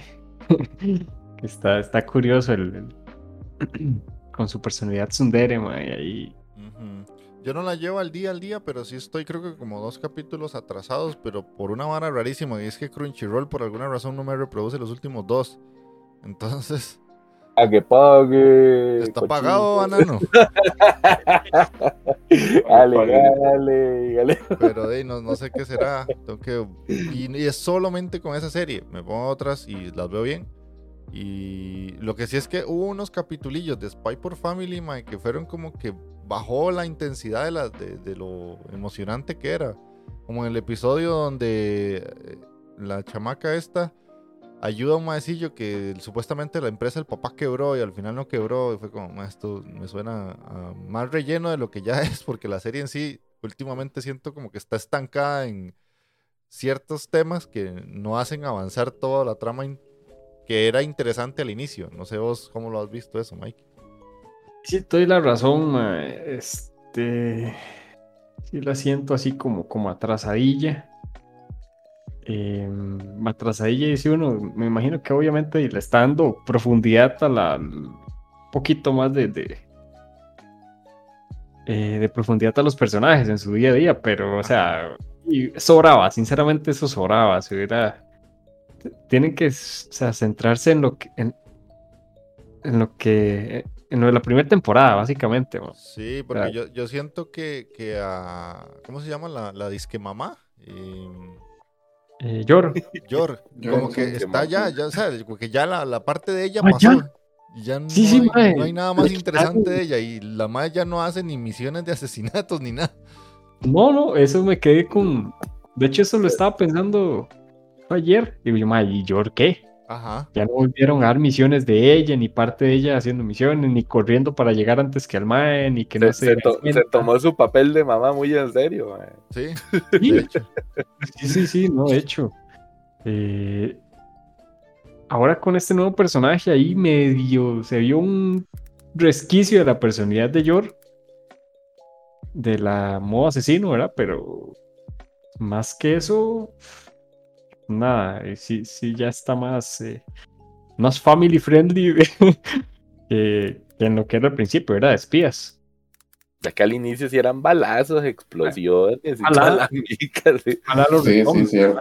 que está, está curioso el, el- con su personalidad tsundere, ma, y ahí. Yo no la llevo al día al día, pero sí estoy creo que como dos capítulos atrasados, pero por una vara rarísima, y es que Crunchyroll por alguna razón no me reproduce los últimos dos. Entonces, A que pague. ¿está cochino. pagado, Anano? Dale, dale, dale. Pero de ahí no, no sé qué será. Tengo que... y, y es solamente con esa serie. Me pongo otras y las veo bien. Y lo que sí es que hubo unos capitulillos de Spy por Family, mae, que fueron como que bajó la intensidad de, lo emocionante que era. Como en el episodio donde eh, la chamaca esta ayuda a un maecillo que supuestamente la empresa del papá quebró y al final no quebró. Y fue como, "Ma, esto me suena a más relleno de lo que ya es, porque la serie en sí últimamente siento como que está estancada en ciertos temas que no hacen avanzar toda la trama que era interesante al inicio. No sé vos cómo lo has visto eso, Mike. Sí te doy la razón, este sí la siento así como, como atrasadilla. Em, atrasadilla dice uno, me imagino que obviamente le está dando profundidad a la un poquito más de, de, eh, de profundidad a los personajes en su día a día, pero o sea, y sobraba, sinceramente eso sobraba, se hubiera tienen que centrarse en lo que en lo que en lo de la primera temporada, básicamente. Sí, porque Claro. yo, yo siento que, que a... ¿Cómo se llama la, la disque mamá? eh, Eh, Yor. Yor, como que está ya, ya, o sea, como que ya la, la parte de ella Ah, pasó. ya. y Ya no, Sí, sí, hay, no hay nada más interesante de ella. Y la madre ya no hace ni misiones de asesinatos ni nada. No, no, eso me quedé con. De hecho, eso lo estaba pensando ayer. Y yo, "Ma, ¿y Yor qué? Ajá. Ya no volvieron a dar misiones de ella, ni parte de ella haciendo misiones, ni corriendo para llegar antes que al Mae, ni que no Se, se. se to- se tomó su papel de mamá muy en serio, mae. Sí. Sí, hecho. Sí, sí, sí, no, de hecho. Eh, ahora con este nuevo personaje ahí medio se vio un resquicio de la personalidad de Yor. De la modo asesino, ¿verdad? Pero más que eso, nada, eh, sí, sí, ya está más, eh, más family friendly que, que en lo que era al principio, ¿verdad? De espías. Ya que al inicio sí eran balazos, explosiones y Ojalá. chalamicas, sí, Ojalá lo Sí, cierto.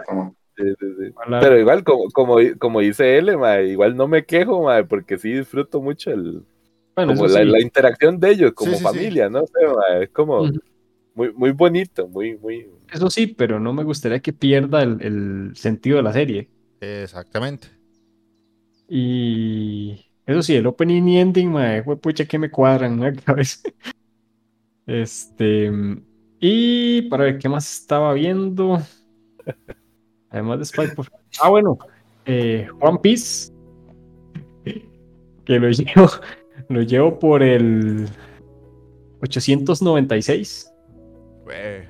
sí, sí, sí. Pero igual, como, como, como dice él, mae, igual no me quejo, mae, porque sí disfruto mucho el, bueno, como eso la, sí. la interacción de ellos como Sí, sí, sí. familia, ¿no? es como. Muy, muy bonito, muy, muy... Eso sí, pero no me gustaría que pierda el, el sentido de la serie. Exactamente. Y eso sí, el opening y ending, mae, fue pucha que me cuadran en la cabeza. Este. Y para ver qué más estaba viendo. Además de Spy por- Ah, bueno. eh, One Piece. Que lo llevo. Lo llevo por el 896. Güey.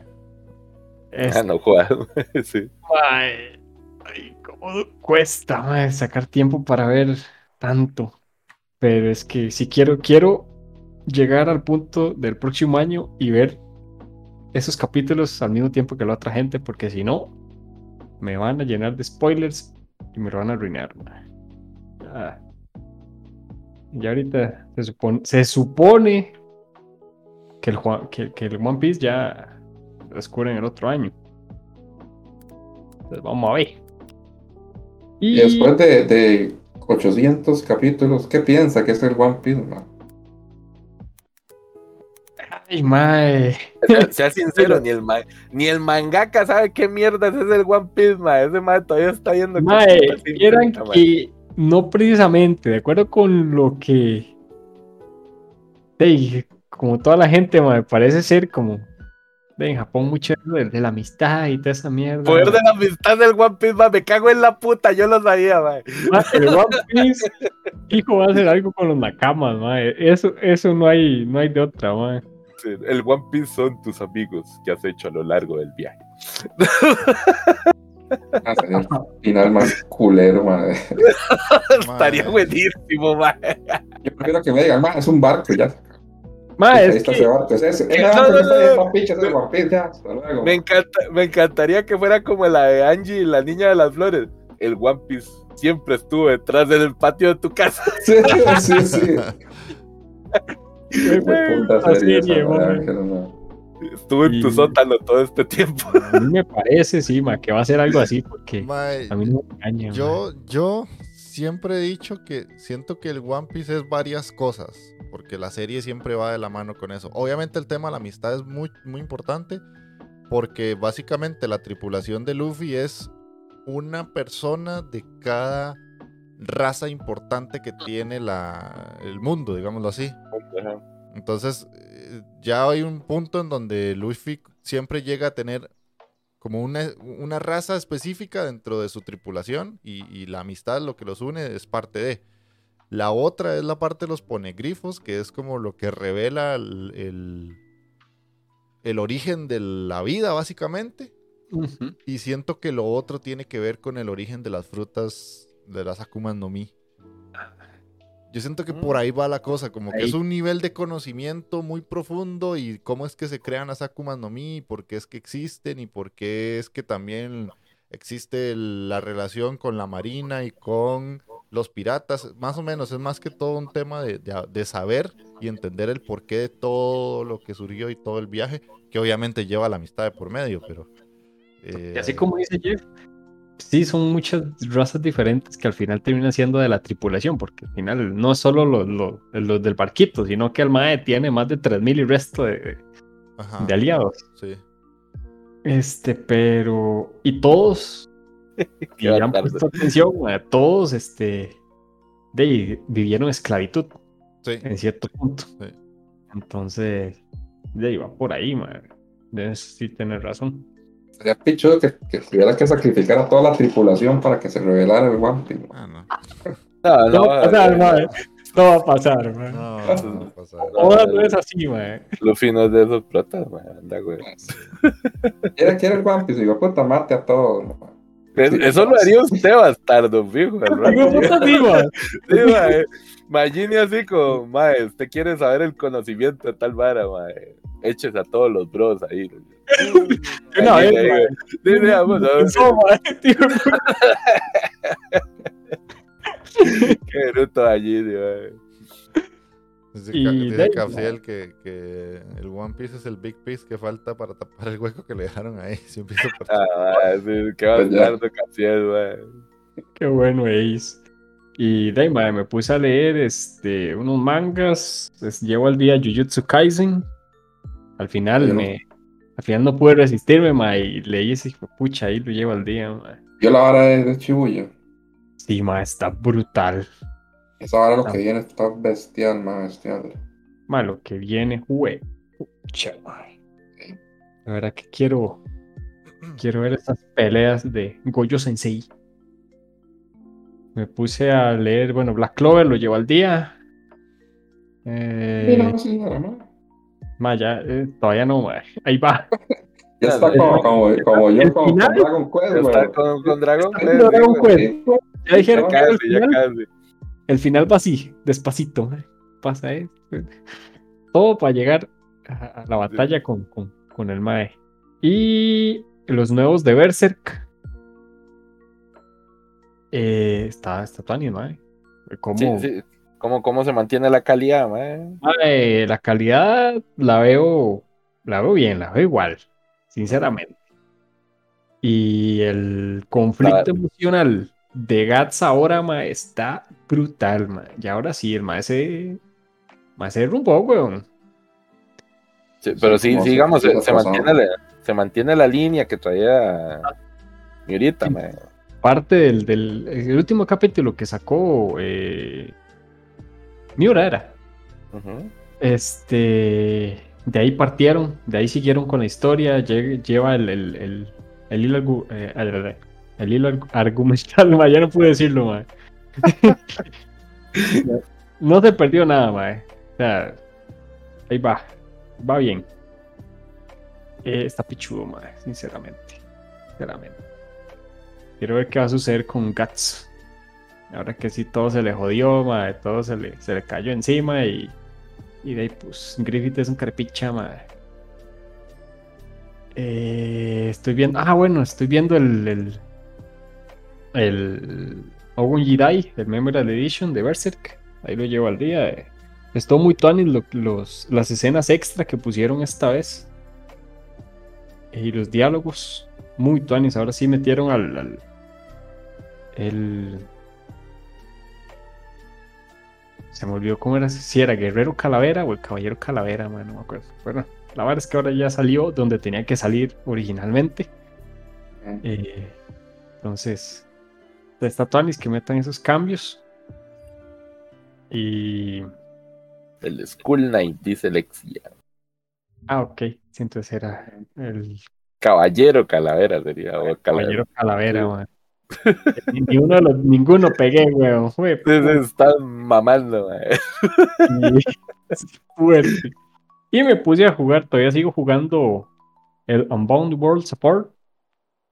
Es- Ah, no sí. Mae, ay, cómo cuesta sacar tiempo para ver tanto. Pero es que si quiero, quiero llegar al punto del próximo año y ver esos capítulos al mismo tiempo que la otra gente, porque si no, me van a llenar de spoilers y me lo van a arruinar. Ah. Ya ahorita se supone, se supone que el, Juan- que, que el One Piece ya lo descubren el otro año. Entonces vamos a ver. Y después de, de 800 capítulos, ¿qué piensa que es el One Piece? man? Ay, mae. Sea, sea sincero, ni el, ma- ni el mangaka sabe qué mierda es el One Piece, mae. Ese mae todavía está viendo. qué Mae, mae. que no precisamente, de acuerdo con lo que. Ey, como toda la gente, mae, parece ser como. en Japón mucho de, de la amistad y toda esa mierda. Poder de la amistad del One Piece, mae. Me cago en la puta, yo lo sabía. Mae, el One Piece, hijo, va a hacer algo con los nakamas, mae. Eso, eso no hay, no hay de otra. Sí, El One Piece son tus amigos que has hecho a lo largo del viaje. Ah, final más culero, man. Estaría buenísimo, mae. Yo prefiero que me digan, man, es un barco, ya. Es que. Me, encanta, me encantaría que fuera como la de Angie, la niña de las flores. El One Piece siempre estuvo detrás del patio de tu casa. Sí, sí, sí. Puta serie esa, Estuvo en tu sótano todo este tiempo. A mí me parece, sí, mae, que va a ser algo así, porque Mae, a mí no me engaña. yo, yo siempre he dicho que siento que el One Piece es varias cosas, porque la serie siempre va de la mano con eso. Obviamente el tema de la amistad es muy, muy importante, porque básicamente la tripulación de Luffy es una persona de cada raza importante que tiene la, el mundo, digámoslo así. Entonces, eh, ya hay un punto en donde Luffy siempre llega a tener como una, una raza específica dentro de su tripulación y, y la amistad, lo que los une, es parte de. La otra es la parte de los ponegrifos, que es como lo que revela el, el, el origen de la vida, básicamente. Y siento que lo otro tiene que ver con el origen de las frutas de las Akumas no Mi. Yo siento que por ahí va la cosa, como que es un nivel de conocimiento muy profundo y cómo es que se crean las Akumas no Mi, y por qué es que existen y por qué es que también existe la relación con la marina y con los piratas. Más o menos, es más que todo un tema de, de- de saber y entender el porqué de todo lo que surgió y todo el viaje, que obviamente lleva la amistad de por medio, pero... eh, Y así como dice Jeff, sí, son muchas razas diferentes que al final terminan siendo de la tripulación, porque al final no solo los, los- los del barquito, sino que el MAE tiene más de 3.000 y resto de, ajá. de aliados. Sí. Este, pero. Y todos. Y han puesto atención, mae, todos, este. De vivieron esclavitud Sí. en cierto punto. Sí. Entonces, de ahí va por ahí, mae. Debes sí tener razón. Sería pichudo que, que tuviera que sacrificar a toda la tripulación para que se revelara el One Piece. Ah, no. No, No va a pasar, mae. No va a pasar, mae. No, no, no va a pasar. Oda no es así, mae. Luffy no es de esos protas, man. Anda, güey. Quiere, quiere el One Piece, digo, puta, mate a todos. ¿no? Es- Eso lo haría usted, bastardo, fijo. sí. Imagine así como, mae, usted quiere saber el conocimiento de tal vara, mae. Eches a todos los bros ahí. Una vez, mae. Vamos a ver. Mae. Qué bruto allí, mae. Dice, Y dice Capsiel que, que el One Piece es el Big Piece que falta para tapar el hueco que le dejaron ahí. Si un piso por Ah, sí, qué Pues bastardo Casiel, mae. Qué bueno, Ace. Y de ahí, mae, me puse a leer este, unos mangas. pues, llevo al día Jujutsu Kaisen. Al final me. Al final no pude resistirme, mae, y leí ese pucha, ahí lo llevo al día. Yo la vara de, de Chibuya. Sí, mae, está brutal. Esa vara lo que viene está bestial, más bestial. Mae, lo que viene, mae. La verdad que quiero. Quiero ver estas peleas de Goyo Sensei. Me puse a leer, bueno, Black Clover lo llevo al día. Eh, Mira, sí, más. Ma, ya, eh, todavía no, ma. Ahí va. Ya está como, como, como yo con, con Dragon Quest, Está güey. con, con Dragon Quest, con Dragon güey. Quest. Ya dijeron que Ya casi. El final va así, despacito. ma. Pasa eh. Todo para llegar a, la batalla con, con, con el Mae. Y los nuevos de Berserk. Eh, está, está Tony, Mae. ¿Cómo? Sí, sí. ¿Cómo, ¿Cómo se mantiene la calidad, mae? Mae, la calidad la veo, la veo bien, la veo igual, sinceramente. Y el conflicto La- emocional de Gats ahora, ma, está brutal, ma. Y ahora sí, el ma se, ma se derrumbó, weón. Sí, pero sí, sí, si- digamos, se, mantiene la, se mantiene la línea que traía Miurita, Sí. mae. Parte del, del el último capítulo que sacó eh, Miura era. Este, de ahí partieron, de ahí siguieron con la historia, lle- lleva el, el, el, el hilo, eh, el- hilo argu- argumental, ma, ya no pude decirlo, ma. no se perdió nada, ma. O sea, ahí va, va bien. Eh, está pichudo, ma, sinceramente, sinceramente. Quiero ver qué va a suceder con Guts. Ahora que sí todo se le jodió, ma, todo se le, se le cayó encima y, y de ahí pues Griffith es un carpicha, ma. Eh, estoy viendo, ah bueno, estoy viendo el el, el Ogun Jidai, el Memorial Edition de Berserk. Ahí lo llevo al día. eh. Estuvo muy tuanis lo- los, las escenas extra que pusieron esta vez. Y los diálogos, muy tuanis. Ahora sí metieron al, al- el se me olvidó cómo era, si era Guerrero Calavera o el Caballero Calavera, man, no me acuerdo. Bueno, la verdad es que ahora ya salió donde tenía que salir originalmente. Eh, entonces, está Tuanis que metan esos cambios. Y. El School Knight, dice Lexia. Ah, ok. Sí, entonces era el Caballero Calavera sería. O Caballero Calavera. Calavera, man. Ni, ni uno de los- ninguno pegué, weón. Sí, Están mamando, mae. y- fuerte. Y me puse a jugar, todavía sigo jugando el Unbound World Support.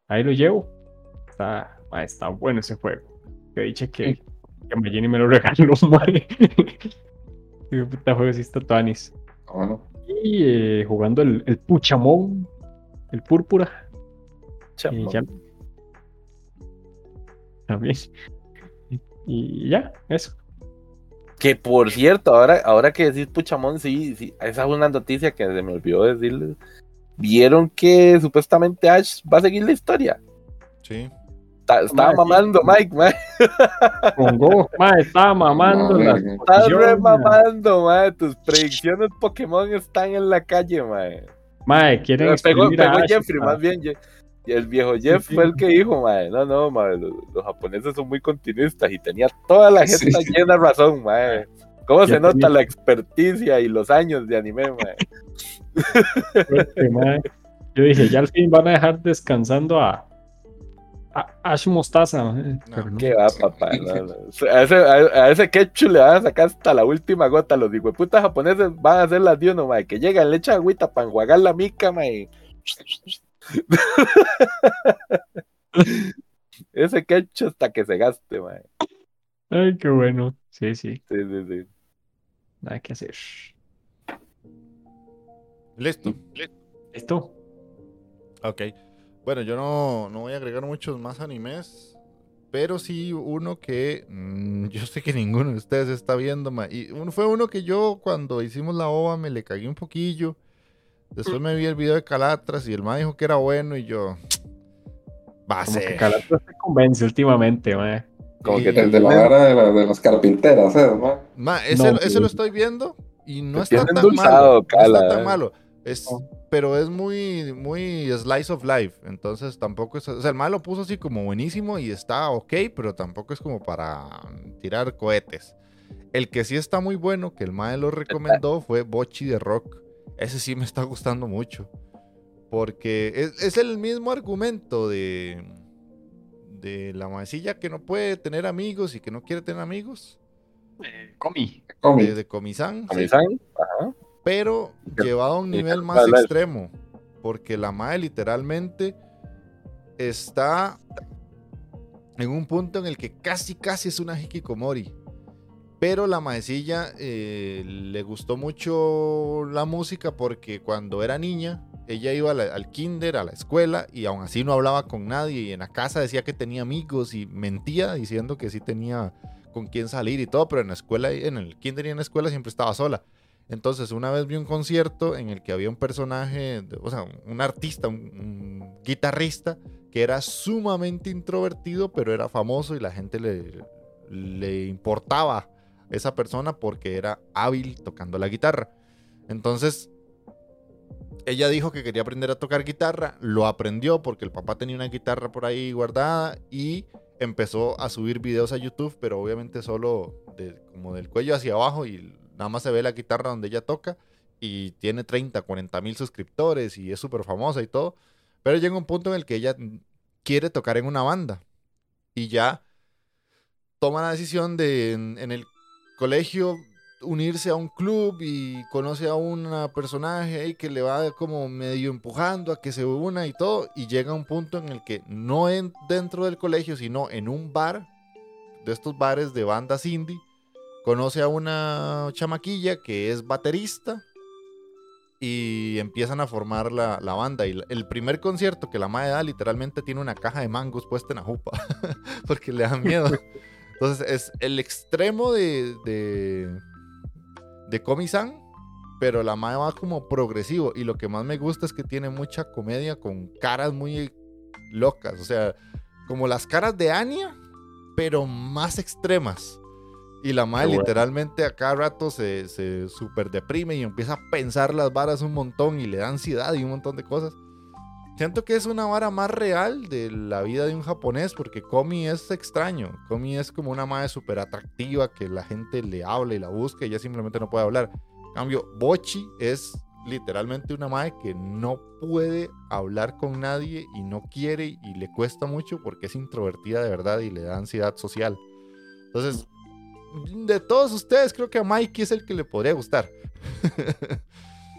Ahí lo llevo. Está, ah, está bueno ese juego. Que dicho que, que Magini me lo regaló, madre. Qué puta juego sí está Tuanis. Ah, Y eh, jugando el, el Puchamón, el Púrpura. Y ya. También. Y, y ya, eso. Que por cierto, ahora, ahora que decís Puchamón, sí, sí, esa es una noticia que se me olvidó decirles. ¿Vieron que supuestamente Ash va a seguir la historia? Sí. Ta- Estaba mamando Mike, mae. Con Go, ma, estaba mamando. Estás posiciones, re ma. Tus predicciones Pokémon están en la calle, mae. Mae, quieren Pegó, a pegó Ash, Jeffrey, más bien. El viejo Jeff sí. fue el que dijo, mae, no, no, mae, los, los japoneses son muy continuistas y tenía toda la gente Sí. llena de razón, mae. ¿Cómo Ya se nota tenía- la experticia y los años de anime, mae. Yo dije, ya al fin van a dejar descansando a, a Ash Mostaza. mae. Pero no. ¿Qué va, papá? No, no. A, ese, a, a ese ketchup le van a sacar hasta la última gota. Los putas japoneses van a hacer las de uno, mae. Que llegan, le echan agüita para enjuagar la mica, mae. ese ketchup hasta que se gaste, mae. Ay, qué bueno. Sí, sí, Sí, sí, sí. nada que hacer. Listo. ¿Listo? Ok. Bueno, yo no, no voy a agregar muchos más animes. Pero sí uno que mm, yo sé que ninguno de ustedes está viendo. ma, Y uno, fue uno que yo cuando hicimos la ova me le cagué un poquillo. Después me vi el video de Calatras y el ma dijo que era bueno y yo... Va a Como que ser. Calatra se convence últimamente, mae. Como Y- que te El de la vara de, la- de las carpinteras, ¿eh? ¿no? Ma, ese, No, ese lo estoy viendo y no Te está tan endulzado, malo. no está tan eh. malo. Es, No. Pero es muy, muy slice of life. Entonces tampoco es. O sea, el mal lo puso así como buenísimo y está ok, pero tampoco es como para tirar cohetes. El que sí está muy bueno, que el mae lo recomendó, fue Bochi de Rock. Ese sí me está gustando mucho. Porque es, es el mismo argumento de. De la maecilla que no puede tener amigos y que no quiere tener amigos. Comi. Comi. De, de Comisán. sí ¿Comisan? Ajá. Pero llevado a un nivel más extremo. Porque la madre literalmente está en un punto en el que casi, casi es una hikikomori. Pero la maecilla eh, le gustó mucho la música porque cuando era niña, ella iba la- al kinder, a la escuela, y aún así no hablaba con nadie. Y en la casa decía que tenía amigos y mentía diciendo que sí tenía con quién salir y todo, pero en la escuela, en el kinder y en la escuela siempre estaba sola. Entonces, una vez vi un concierto en el que había un personaje, o sea, un artista, un, un guitarrista, que era sumamente introvertido, pero era famoso y la gente le, le importaba esa persona porque era hábil tocando la guitarra. Entonces, ella dijo que quería aprender a tocar guitarra, lo aprendió porque el papá tenía una guitarra por ahí guardada y empezó a subir videos a YouTube, pero obviamente solo de- como del cuello hacia abajo y nada más se ve la guitarra donde ella toca y tiene 30, 40 mil suscriptores y es súper famosa y todo. Pero llega un punto en el que ella quiere tocar en una banda y ya toma la decisión de en, el colegio unirse a un club y conoce a una personaje que le va como medio empujando a que se una y todo y llega un punto en el que no en, dentro del colegio sino en un bar de estos bares de bandas indie conoce a una chamaquilla que es baterista y empiezan a formar la, la banda. Y el primer concierto que la madre da literalmente tiene una caja de mangos puesta en la jupa porque le dan miedo. Entonces es el extremo de, de, de Komi-san, pero la madre va como progresivo. Y lo que más me gusta es que tiene mucha comedia con caras muy locas. O sea, como las caras de Anya, pero más extremas. Y la madre bueno. literalmente a cada rato se, se super deprime y empieza a pensar las varas un montón y le da ansiedad y un montón de cosas. Siento que es una vara más real de la vida de un japonés porque Komi es extraño. Komi es como una madre súper atractiva que la gente le habla y la busca y ella simplemente no puede hablar. En cambio, Bochi es literalmente una madre que no puede hablar con nadie y no quiere y le cuesta mucho porque es introvertida de verdad y le da ansiedad social. Entonces, de todos ustedes, creo que a Mikey es el que le podría gustar.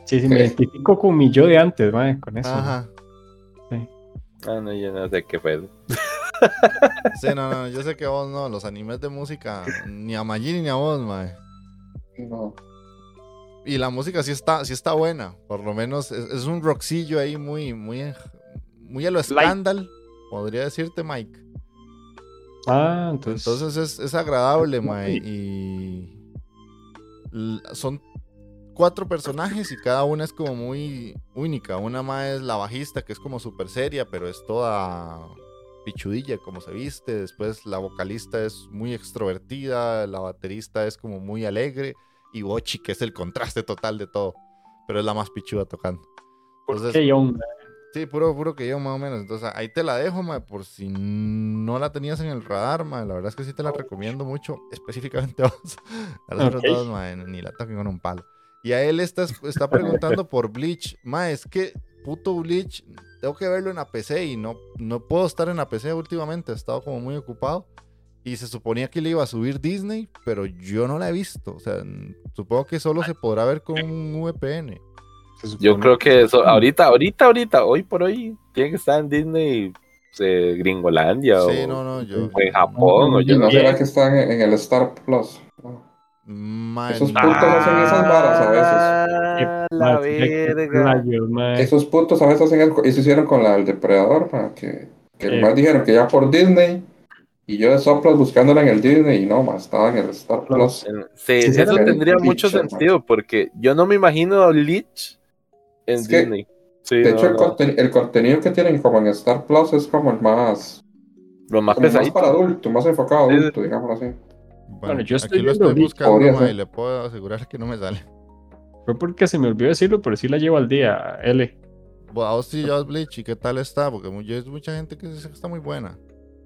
Sí, sí, me identifico con mi yo de antes, mae, con eso. Ajá. Ah, no, yo no sé qué fue. Sí, no, no, yo sé que a vos no, los animes de música, ni a Magini ni a vos, mae. No. Y la música sí está, sí está buena, por lo menos es, es un rockcillo ahí muy, muy, muy a lo escándalo, podría decirte, Mike. Ah, entonces. Entonces es, es agradable, mae, y son cuatro personajes y cada una es como muy única. Una más es la bajista, que es como súper seria, pero es toda pichudilla como se viste. Después la vocalista es muy extrovertida, la baterista es como muy alegre y Bochi, que es el contraste total de todo, pero es la más pichuda tocando. Entonces, Keyon, mae. Sí, puro, puro que yo más o menos. Entonces ahí te la dejo, mae, por si no la tenías en el radar, mae. La verdad es que sí te la recomiendo mucho, específicamente vos. A los otros Ok. dos, mae, ni la toquen con un palo. Y a él está, está preguntando por Bleach. Mae, es que puto Bleach, tengo que verlo en la PC y no, no puedo estar en la PC últimamente. He estado como muy ocupado. Y se suponía que le iba a subir Disney, pero yo no la he visto. O sea, supongo que solo se podrá ver con un VPN. Yo creo que eso, ahorita, ahorita, ahorita, hoy por hoy, tiene que estar en Disney, eh, Gringolandia Sí, o, no, no, yo. o en Japón, o Y yo no no será que están en, en el Star Plus. ¿no? Esos no. puntos hacen esas varas a veces. Ah, la verga. Esos puntos a veces hacen el- eso hicieron con la del depredador, ma, que, que Eh. nomás dijeron que ya por Disney. Y yo de soplas buscándola en el Disney y no, más estaba en el Star Plus. Sí, Sí, eso tendría mucho sentido, porque yo no me imagino a Lich en Es que, Disney. Sí, De no, hecho, el, no, conten- el contenido que tienen como en Star Plus es como el más, lo más pesadito. para adulto, más enfocado a adulto, digámoslo así. Bueno, yo estoy aquí lo estoy buscando mae, y le puedo asegurar que no me sale. Fue porque se me olvidó decirlo, pero sí la llevo al día, L. Vos sí Bleach y qué tal está, porque hay mucha gente que dice que está muy buena.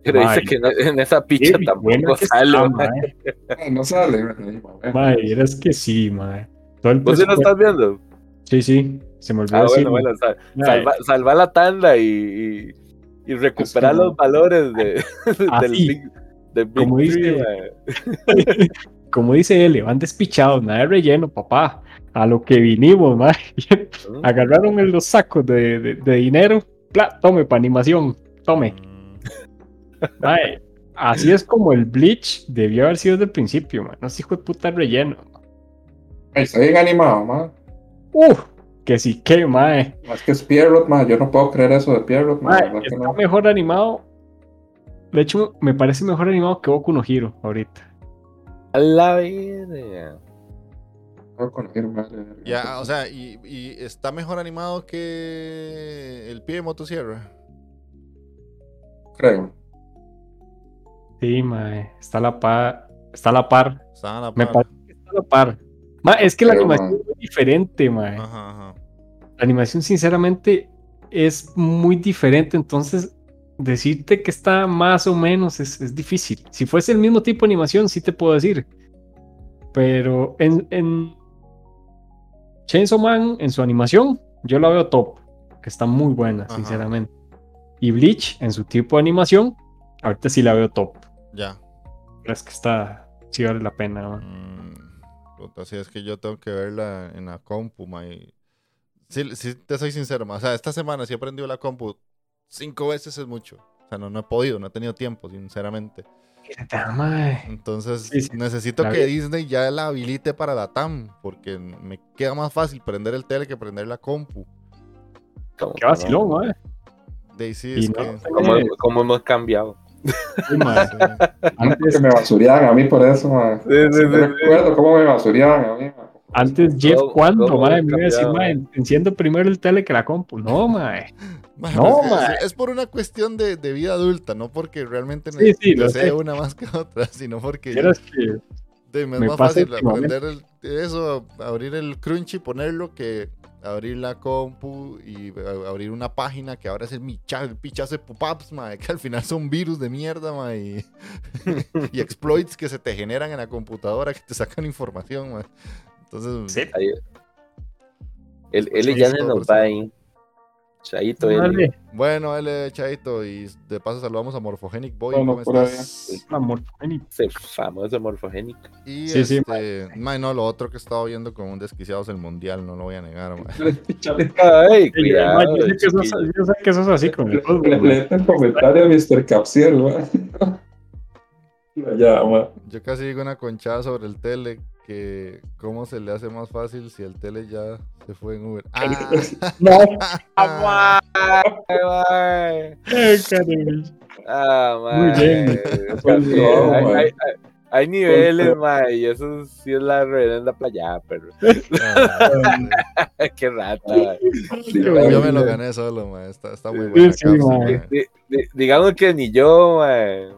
Pero dice que en, en esa picha tampoco buena que sale. está, no sale. mae, eres que sí, mae. Todo el ¿Vos sí lo estás viendo? Sí, sí, se me olvidó Ah, bueno, sal- salva, salva la tanda y, y, y recuperar como- los valores de, del. Big, del Big Como dice- Three, mae. Como dice L, van despichados, nada de relleno, papá. A lo que vinimos. Agarraron en los sacos de, de- de dinero. Pla, tome, para animación. Tome. Mm, así es como el Bleach debió haber sido desde el principio, mae. No es hijo de puta relleno. Está bien animado, man. Uf, que sí que, mae. Más que es Pierrot, man. Yo no puedo creer eso de Pierrot. Mae, que está no. mejor animado. De hecho, me parece mejor animado que Boku no Hero ahorita. A la verga. puedo conocer, madre. Ya, o sea, y, y está mejor animado que el pie de motosierra. Creo. Sí, mae. Está a la par. Está a la par. Está a la Me par. parece que está a la par. Ma, es que la Pero, animación mae. es muy diferente, mae. Ajá, ajá. La animación, sinceramente, es muy diferente. Entonces, decirte que está más o menos es, es difícil. Si fuese el mismo tipo de animación, sí te puedo decir. Pero en, en Chainsaw Man, en su animación, yo la veo top. Que está muy buena, Ajá. sinceramente. Y Bleach, en su tipo de animación, ahorita sí la veo top. Ya. Pero es que está, sí vale la pena. mae. Mm, puta, sí, es que yo tengo que verla en la compu, ma, y- Sí, sí, te soy sincero, ma. O sea, esta semana sí he aprendido la compu. Cinco veces es mucho. O sea, no, no he podido, no he tenido tiempo, sinceramente. Entonces, Sí, sí. necesito La que vi. Disney ya la habilite para la TAM, porque me queda más fácil prender el tele que prender la compu. Qué vacilón. De ahí sí, no, que- Eh. como hemos cambiado. Sí, mae. sí. Antes, Que me basureaban a mí por eso, man. Sí, sí, sí, sí. recuerdo cómo me basureaban a mí, man. antes Jeff, Me cambiado. mae, enciendo primero el tele que la compu. No, mae. Ma, No, pues, es, es por una cuestión de, de vida adulta, no porque realmente Sí, sí, sé. una más que otra, sino porque Vieras que de- me es me más fácil aprender el- eso, abrir el Crunchy, ponerlo, que abrir la compu y a- abrir una página que ahora es el, micha, el pichazo de pop-ups, que al final son virus de mierda, ma, y, y exploits que se te generan en la computadora que te sacan información. ma. Entonces, Sí. Él, nos va ahí. Chaito, bueno, L, Chaito, y de paso saludamos a Morphogenic Boy, Bueno, ¿cómo estás? amor. Ven Ese famoso morfogénico. Y Sí, sí, este, ma, no, lo otro que he estado viendo con un desquiciado es el mundial, no lo voy a negar, ma. Ay, cuidado. yo, sé que sos, chiquillo. yo sé que sos así con el fútbol. Le leete el comentario a Mr. Capsiel, man. Ya, man. Yo casi digo una conchada sobre el tele que cómo se le hace más fácil si el tele ya se fue en Uber. Ah, Ay, Ay, cariño. Ah, Muy mae. bien. Hay, mae. niveles, mae, y eso sí es la reverenda playa, pero ah, qué rata. mae. yo me lo gané solo, ma. Está, está muy. Sí, di- digamos que ni yo, mae,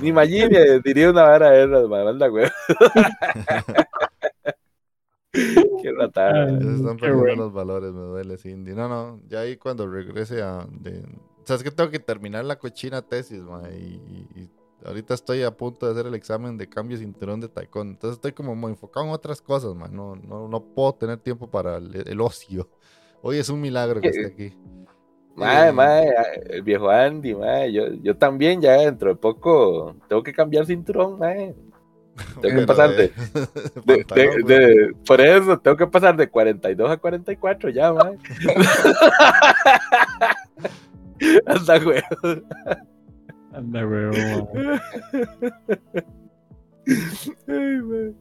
ni Magini diría una vara de esas, mae, manda, güey. Qué ratada. Ya se están perdiendo los valores, me duele, Cindy. No, no, ya ahí cuando regrese a... De... O sea, es que tengo que terminar la cochina tesis, ma, y, ahorita estoy a punto de hacer el examen de cambio cinturón de taekwondo. Entonces estoy como muy enfocado en otras cosas, man. No, no, no puedo tener tiempo para el, el ocio. Hoy es un milagro que esté aquí. Mae, Eh, mae, el viejo Andy, mae, yo, yo también ya dentro de poco tengo que cambiar cinturón, mae. Tengo que pasar de, de- de- por eso tengo que pasar de 42 a 44 ya, mae. Anda, güey. Anda, weón. Ay, mae.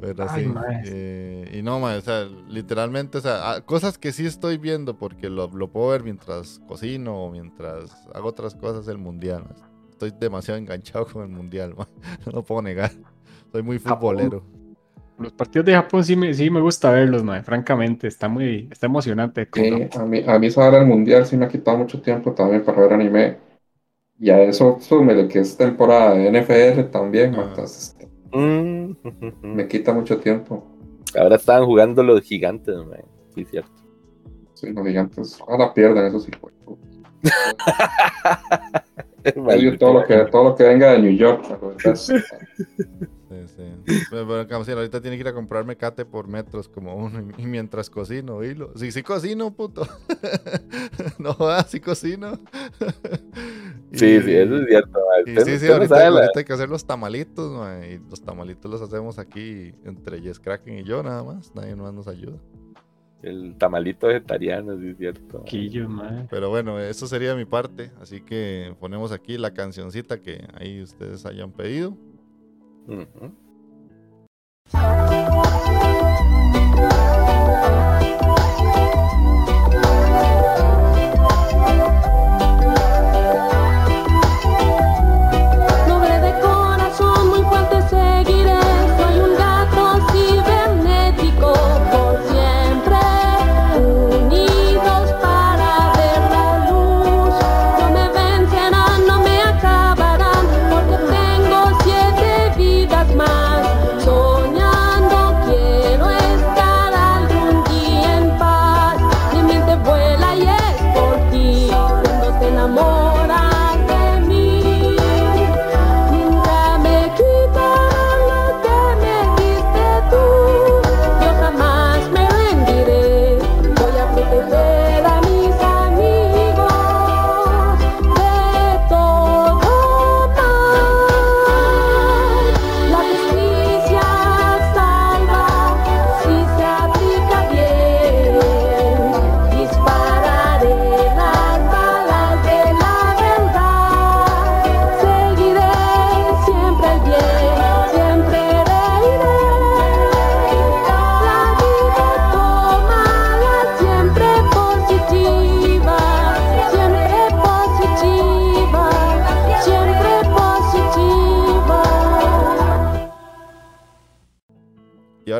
Pero Ay, sí, eh, y no, mae, o sea, literalmente, o sea, ah, cosas que sí estoy viendo porque lo, lo puedo ver mientras cocino o mientras hago otras cosas el mundial. Estoy demasiado enganchado con el mundial, no lo puedo negar. Soy muy futbolero. Los partidos de Japón sí me, sí me gusta verlos, mae, francamente. Está muy, está emocionante. Sí, a mí, a mí esa hora del mundial sí me ha quitado mucho tiempo también para ver anime. Y a eso súmele que es temporada de NFL también, Ah. entonces Mm. me quita mucho tiempo. Ahora estaban jugando los gigantes, mae. Sí, cierto. Sí, los gigantes, ahora pierden, eso sí. pues. Maldito. todo lo que, todo lo que venga de New York. Sí, sí. Pero, pero, ahorita tiene que ir a comprarme cate por metros como uno y, y mientras cocino, hilo. Sí, sí cocino, puto. no, ah, sí cocino. Sí, Y- sí, eso es cierto, mae. Y Usted- sí, sí, no ahorita, hay que hacer los tamalitos, ma, y los tamalitos los hacemos aquí entre Yes Kraken y yo nada más, nadie más nos ayuda. El tamalito vegetariano, sí, es cierto. Quillo. Pero bueno, eso sería mi parte, así que ponemos aquí la cancioncita que ahí ustedes hayan pedido. Noble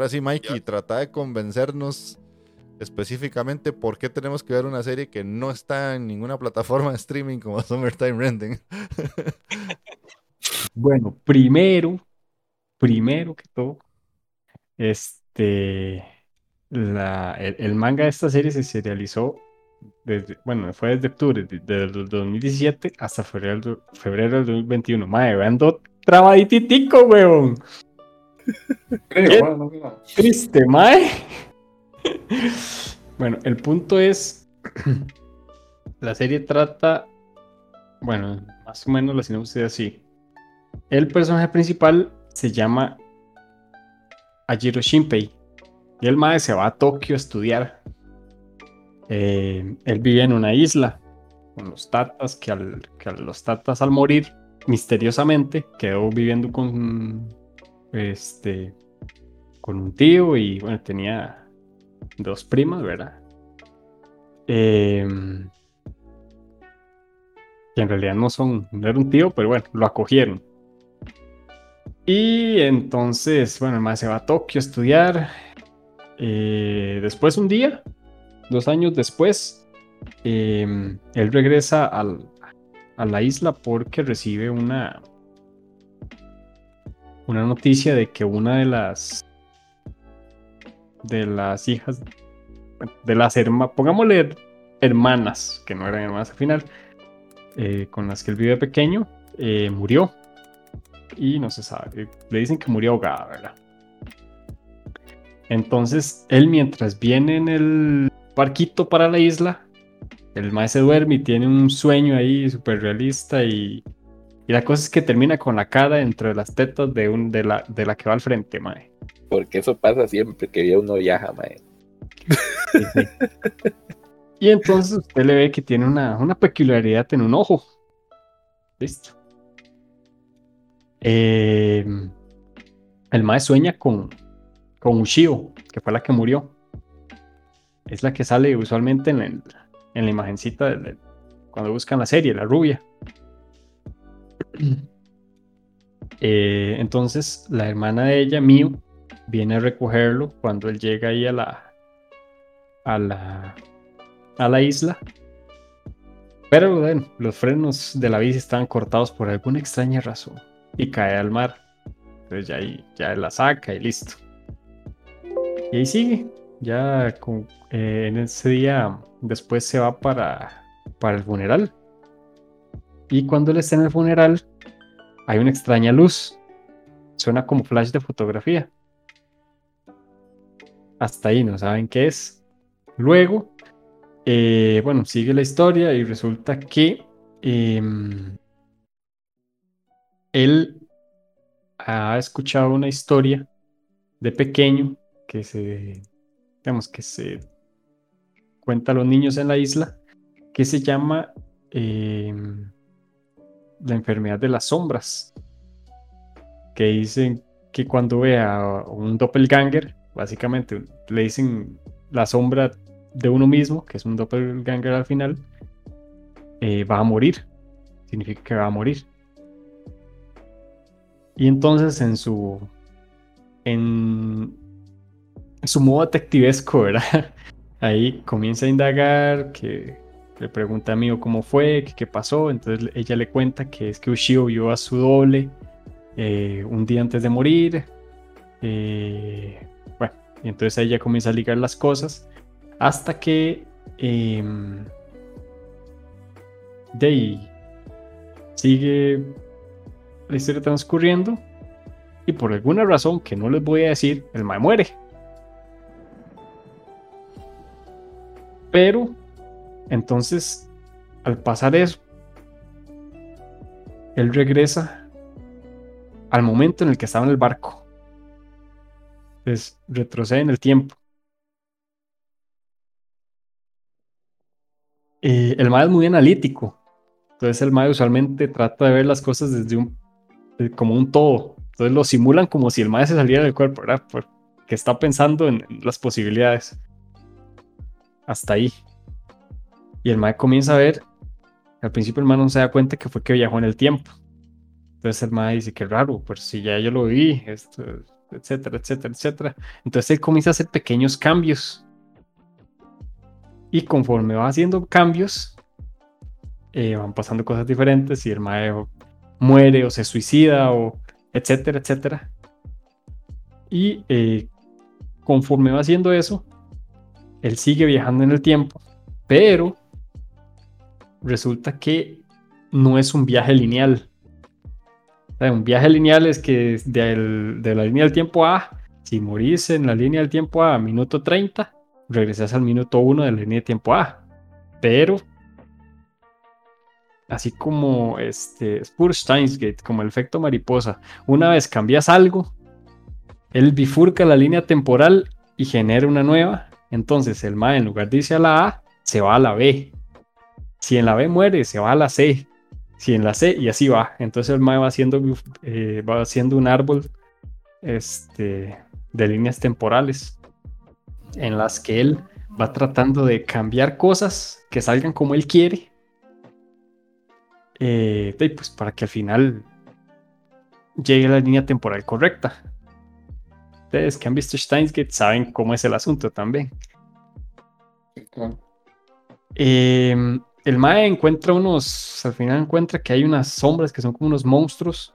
ahora sí, Mikey, trata de convencernos específicamente por qué tenemos que ver una serie que no está en ninguna plataforma de streaming como Summertime Rending. Bueno, primero, primero que todo, este, la, el, el manga de esta serie se serializó desde, bueno, fue desde octubre de- del 2017 hasta febrero, del- febrero del 2021. Madre, ando trabadititico, weón. Creo, bueno, no. Triste, mae. Bueno, el punto es, la serie trata, bueno, más o menos la sinopsis es así. El personaje principal se llama Ajiro Shinpei y el mae se va a Tokio a estudiar. Eh, él vive en una isla con los tatas, que, al, que a los tatas al morir misteriosamente quedó viviendo con este con un tío y bueno, tenía dos primas, ¿verdad? Em, que en realidad no son, no era un tío, pero bueno, lo acogieron. Y entonces, bueno, el se va a Tokio a estudiar. Eh, después un día, dos años después, em, él regresa al- a la isla porque recibe una, una noticia de que una de las de las hijas, de las hermanas, pongámosle hermanas, que no eran hermanas al final, eh, con las que él vive pequeño, eh, murió. Y no se sabe, le dicen que murió ahogada, ¿verdad? Entonces, él mientras viene en el barquito para la isla, el mae se duerme y tiene un sueño ahí súper realista y, y la cosa es que termina con la cara entre las tetas de, un, de, la, de la que va al frente, mae. Porque eso pasa siempre que uno viaja, mae. Sí, sí. Y entonces usted le ve que tiene una, una peculiaridad en un ojo. Listo. Eh, el mae sueña con, con Ushio, que fue la que murió. Es la que sale usualmente en, el- en la imagencita cuando buscan la serie, la rubia. Eh, entonces, la hermana de ella, Miu, viene a recogerlo cuando él llega ahí a la, a la, a la isla. Pero bueno, los frenos de la bici estaban cortados por alguna extraña razón y cae al mar. Entonces ya ahí ya la saca y listo. Y ahí sigue. Ya eh, en ese día después se va para, para el funeral. Y cuando él está en el funeral, hay una extraña luz. Suena como flash de fotografía. Hasta ahí no saben qué es. Luego, eh, bueno, sigue la historia y resulta que em, él ha escuchado una historia de pequeño que se, digamos, que se cuenta a los niños en la isla, que se llama em, la enfermedad de las sombras, que dicen que cuando ve a un doppelganger, básicamente le dicen la sombra de uno mismo, que es un doppelganger al final, eh, va a morir. Significa que va a morir. Y entonces en su. En, su modo detectivesco, ¿verdad? Ahí comienza a indagar, que le pregunta a Mio cómo fue, qué pasó. Entonces ella le cuenta que es que Ushio vio a su doble eh, un día antes de morir. Eh, bueno, y entonces ella comienza a ligar las cosas hasta que ahí sigue la historia transcurriendo y por alguna razón que no les voy a decir, el mae muere. Pero entonces, al pasar eso, él regresa al momento en el que estaba en el barco. Entonces, retrocede en el tiempo. El MAE es muy analítico. Entonces el MAE usualmente trata de ver las cosas desde un como un todo. Entonces lo simulan como si el MAE se saliera del cuerpo, ¿verdad? Porque está pensando en, en las posibilidades. Hasta ahí. Y el MAE comienza a ver. Al principio el MAE no se da cuenta que fue que viajó en el tiempo. Entonces el MAE dice que raro, pero si ya yo lo vi, esto, etcétera, etcétera, etcétera. Entonces él comienza a hacer pequeños cambios. Y conforme va haciendo cambios, eh, van pasando cosas diferentes y el mae muere o se suicida o etcétera, etcétera. Y eh, conforme va haciendo eso, él sigue viajando en el tiempo, pero resulta que no es un viaje lineal. Un viaje lineal es que de la línea del tiempo A, si morís en la línea del tiempo A a minuto 30, regresas al minuto 1 de la línea de tiempo A. Pero, así como este, Steinsgate, como el efecto mariposa, una vez cambias algo, él bifurca la línea temporal y genera una nueva. Entonces el MA en lugar de irse a la A, se va a la B. Si en la B muere, se va a la C. Si en la C, y así va. Entonces el MAE va haciendo, eh, va haciendo un árbol este, de líneas temporales en las que él va tratando de cambiar cosas que salgan como él quiere. eh, y pues para que al final llegue a la línea temporal correcta. Ustedes que han visto Steinsgate saben cómo es el asunto también. Eh, el Mae encuentra unos, al final encuentra que hay unas sombras que son como unos monstruos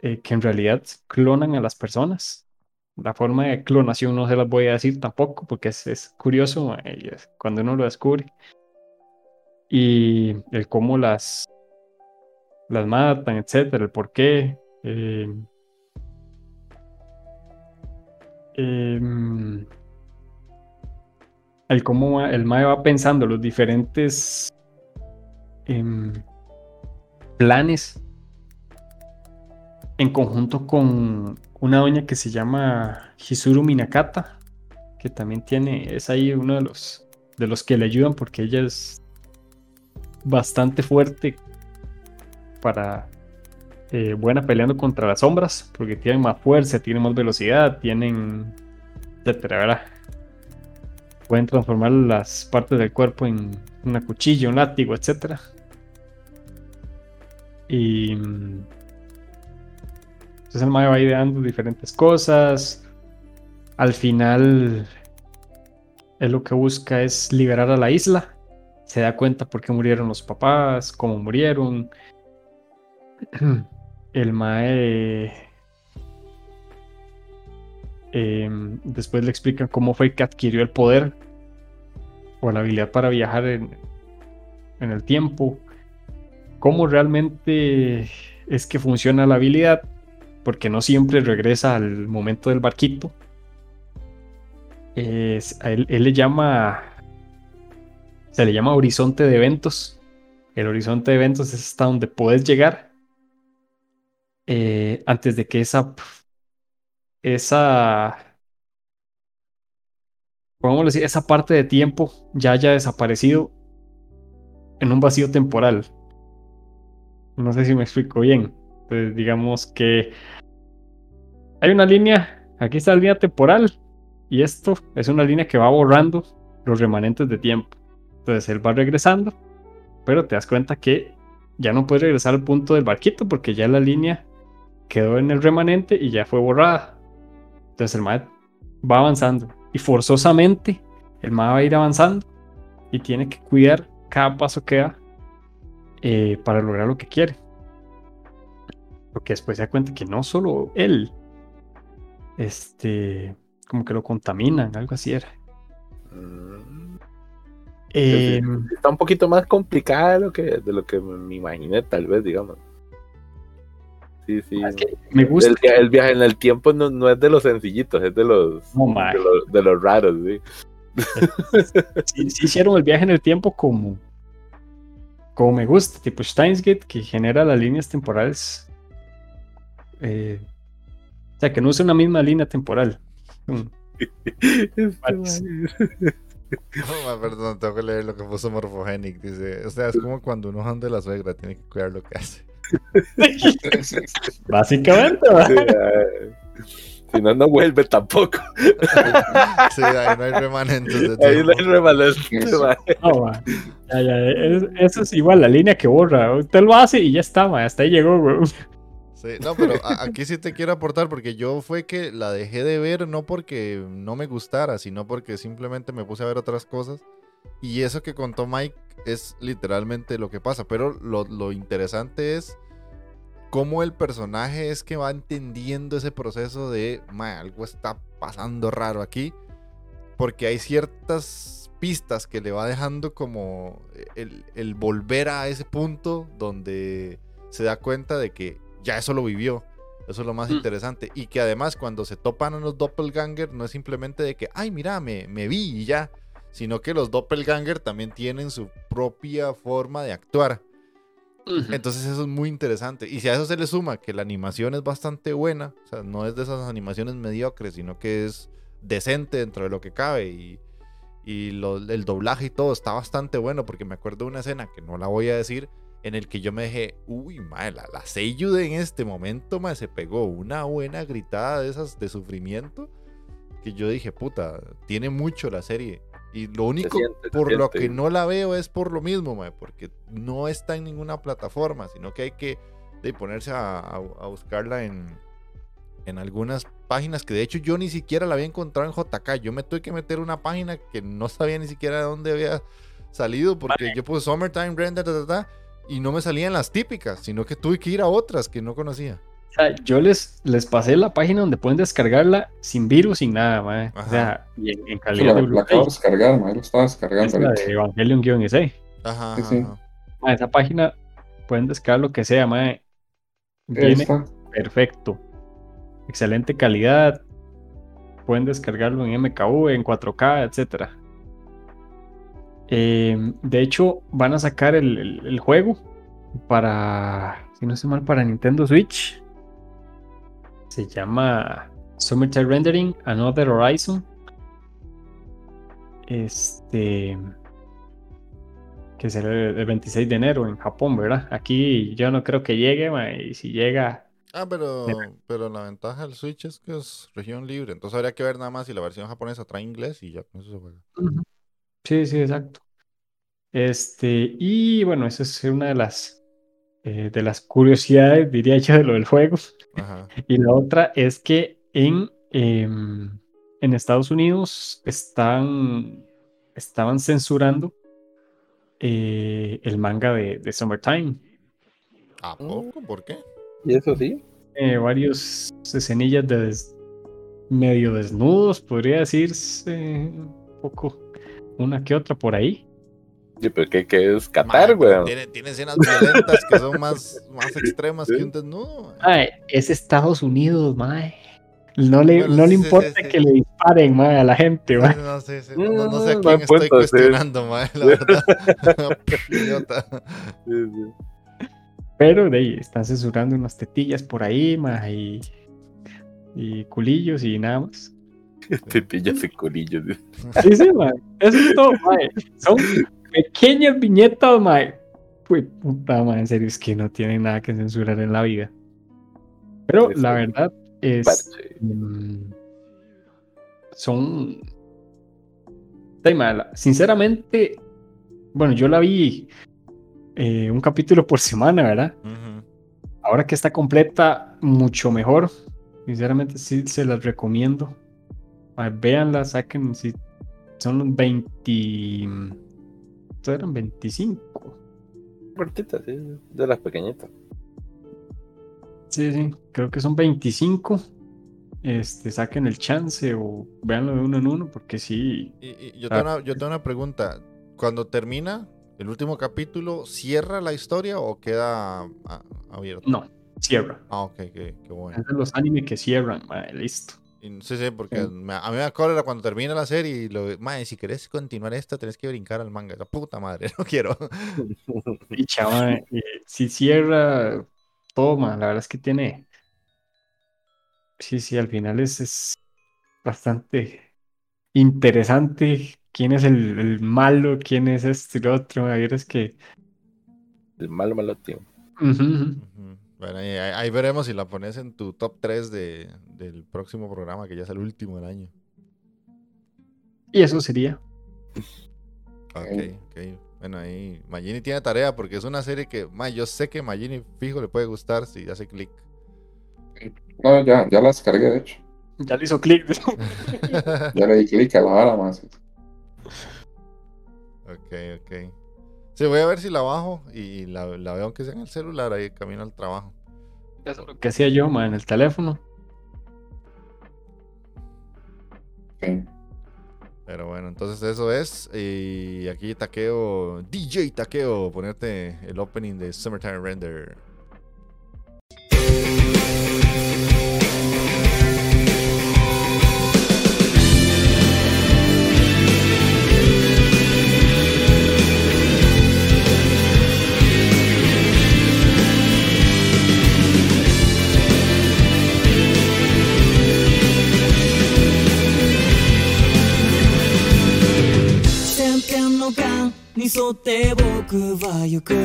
eh, que en realidad clonan a las personas. la forma de clonación no se las voy a decir tampoco, porque es, curioso es cuando uno lo descubre. Y el cómo las, las matan, etcétera, el por qué. eh, em, el cómo el Mae va pensando los diferentes em, planes en conjunto con una doña que se llama Hizuru Minakata, que también tiene, es ahí uno de los, de los que le ayudan porque ella es bastante fuerte para eh, buena peleando contra las sombras, porque tienen más fuerza, tienen más velocidad, tienen etcétera. Pueden transformar las partes del cuerpo en una cuchilla, un látigo, etcétera. Y mm, entonces el Mae va ideando diferentes cosas. Al final, él lo que busca es liberar a la isla. Se da cuenta por qué murieron los papás, cómo murieron. El Mae. Em, después le explican cómo fue que adquirió el poder o la habilidad para viajar en, el tiempo. Cómo realmente es que funciona la habilidad porque no siempre regresa al momento del barquito. Él le llama. Se le llama horizonte de eventos. El horizonte de eventos es hasta donde puedes llegar eh, antes de que esa. Esa. Decir, esa parte de tiempo ya haya desaparecido en un vacío temporal. No sé si me explico bien. Entonces, digamos que hay una línea, aquí está la línea temporal, y esto es una línea que va borrando los remanentes de tiempo. Entonces él va regresando, pero te das cuenta que ya no puedes regresar al punto del barquito porque ya la línea quedó en el remanente y ya fue borrada. Entonces el MAE va avanzando y forzosamente el MAE va a ir avanzando y tiene que cuidar cada paso que da eh, para lograr lo que quiere. Porque después se da cuenta que no solo él, este, como que lo contaminan, algo así era. Mm, Eh, Está un poquito más complicada de lo que, de lo que me imaginé, tal vez, digamos. Sí, sí. es que me gusta. El, via- el viaje en el tiempo no, no es de los sencillitos, es de los, de los, de los raros, sí. sí, sí hicieron el viaje en el tiempo como, como me gusta, tipo Steins Gate, que genera las líneas temporales. eh, o sea, que no usa una misma línea temporal. Mm, Este. No, perdón, tengo que leer lo que puso Morphogenic. Dice, o sea, es como cuando uno anda de la suegra, tiene que cuidar lo que hace. Básicamente, Si no, no vuelve tampoco. Sí, ahí no hay remanentes de Ahí no hay tiempo. remanente, Eso. mae. No, ma. Ya, ya, es- eso es igual la línea que borra. Usted lo hace y ya está, ma, hasta ahí llegó, güey. Sí, no, pero a- aquí sí te quiero aportar porque yo fue que la dejé de ver no porque no me gustara, sino porque simplemente me puse a ver otras cosas. Y eso que contó Mike es literalmente lo que pasa. Pero lo, lo interesante es cómo el personaje es que va entendiendo ese proceso de, "Ma, algo está pasando raro aquí. Porque hay ciertas pistas que le va dejando como el, el volver a ese punto donde se da cuenta de que ya eso lo vivió. Eso es lo más Mm. interesante. Y que además cuando se topan a los doppelganger no es simplemente de que, ay, mira, me, me vi y ya. Sino que los doppelganger también tienen su propia forma de actuar. Entonces eso es muy interesante. Y si a eso se le suma que la animación es bastante buena, o sea, no es de esas animaciones mediocres, sino que es decente dentro de lo que cabe y, y lo- el doblaje y todo está bastante bueno porque me acuerdo de una escena que no la voy a decir en el que yo me dejé, uy, madre, la, la Seiyu de en este momento, madre, se pegó una buena gritada de esas de sufrimiento que yo dije, puta, tiene mucho la serie. Y lo único siente, se por lo que no la veo es por lo mismo, mae, porque no está en ninguna plataforma, sino que hay que de, ponerse a, a- a buscarla en, en algunas páginas que de hecho yo ni siquiera la había encontrado en JK. Yo me tuve que meter una página que no sabía ni siquiera de dónde había salido, porque yo puse Summertime Render, ta, ta, ta, y no me salían las típicas, sino que tuve que ir a otras que no conocía. O sea, yo les, les pasé la página donde pueden descargarla sin virus, sin nada, mae. O sea, y en, en Sí, calidad la, de la acabo de descargar, ma, lo estaba descargando Es la de Evangelion-EC. Ajá, Sí, ajá, sí. ajá. Mae, esa página pueden descargar lo que sea, mae. Viene perfecto. Excelente calidad. Pueden descargarlo en MKV, en 4K, etcétera. Eh, de hecho, van a sacar el, el- el juego para, si no estoy mal, para Nintendo Switch. Se llama Summertime Rendering Another Horizon. Este. Que será el el 26 de enero en Japón, ¿verdad? Aquí yo no creo que llegue, ma, y si llega. Ah, pero, pero la ventaja del Switch es que es región libre. Entonces habría que ver nada más si la versión japonesa trae inglés y ya con eso se juega. Sí, sí, exacto. Este, y bueno, esa es una de las eh, de las curiosidades, diría yo, de lo del juego. Ajá. Y la otra es que en, em, en Estados Unidos están, estaban censurando eh, el manga de, de Summertime. ¿A poco? ¿Por qué? Y eso sí. Eh, varios escenillas de des- medio desnudos, podría decirse un poco, una que otra por ahí. Sí, pero ¿qué, qué es Qatar, weón? Tiene, tiene escenas violentas que son más, más extremas que un desnudo. es Estados Unidos, mae. No le, Bueno, no le sí, importa sí, sí. que le disparen, mae, a la gente, mae. No no, no sé a quién estoy cuestionando, mae, la verdad. Idiota. Sí, sí. Pero de ahí están censurando unas tetillas por ahí, mae, y, y culillos y nada más. Tetillas y colillos. Sí, sí, mae. Eso es todo, mae. Son pequeñas viñetas, mae. Pues puta, mae, en serio, es que no tienen nada que censurar en la vida. Pero Sí, la sí. verdad es. Mm, son. Ay, mala. Sinceramente, bueno, yo la vi eh, un capítulo por semana, ¿verdad? Ahora que está completa, mucho mejor. Sinceramente, sí se las recomiendo. Véanla, saquen. Si son los 20. ¿Estos eran 25? Cortita, sí. De las pequeñitas. Sí, sí, creo que son 25. Este, saquen el chance o véanlo de uno en uno, porque sí, Y, y yo, Ah. tengo una, yo tengo una pregunta. Cuando termina el último capítulo, ¿cierra la historia o queda ah, abierto? no, cierra. Ah, ok, qué, qué bueno. Es de los animes que cierran, madre, listo. Y sí, sí, porque Sí. me- a mí me da cólera cuando termina la serie y lo... Mae, si querés continuar esta, tenés que brincar al manga. La puta madre, no quiero. Y chaval, si cierra, toma, la verdad es que tiene. Sí, sí, al final es, es bastante interesante quién es el, el malo, quién es este y lo otro. A ver, es que. El malo, malo, tío. Ujú. Ujú. Bueno, ahí, veremos si la pones en tu top 3 de, del próximo programa, que ya es el último del año. Y eso sería. Ok, ok. Bueno, ahí Magini tiene tarea porque es una serie que, mae, yo sé que Magini fijo le puede gustar si hace clic. No, ya, ya la descargué, de hecho. Ya le hizo clic. Ya le di clic a la vara más. Ok, ok. Sí, voy a ver si la bajo y la, la veo aunque sea en el celular ahí camino al trabajo. Eso es lo que hacía yo, ma, en el teléfono. Sí. Pero bueno, entonces eso es. Y aquí taqueo, DJ taqueo, ponerte el opening de Summertime Render.「に沿って僕は行く」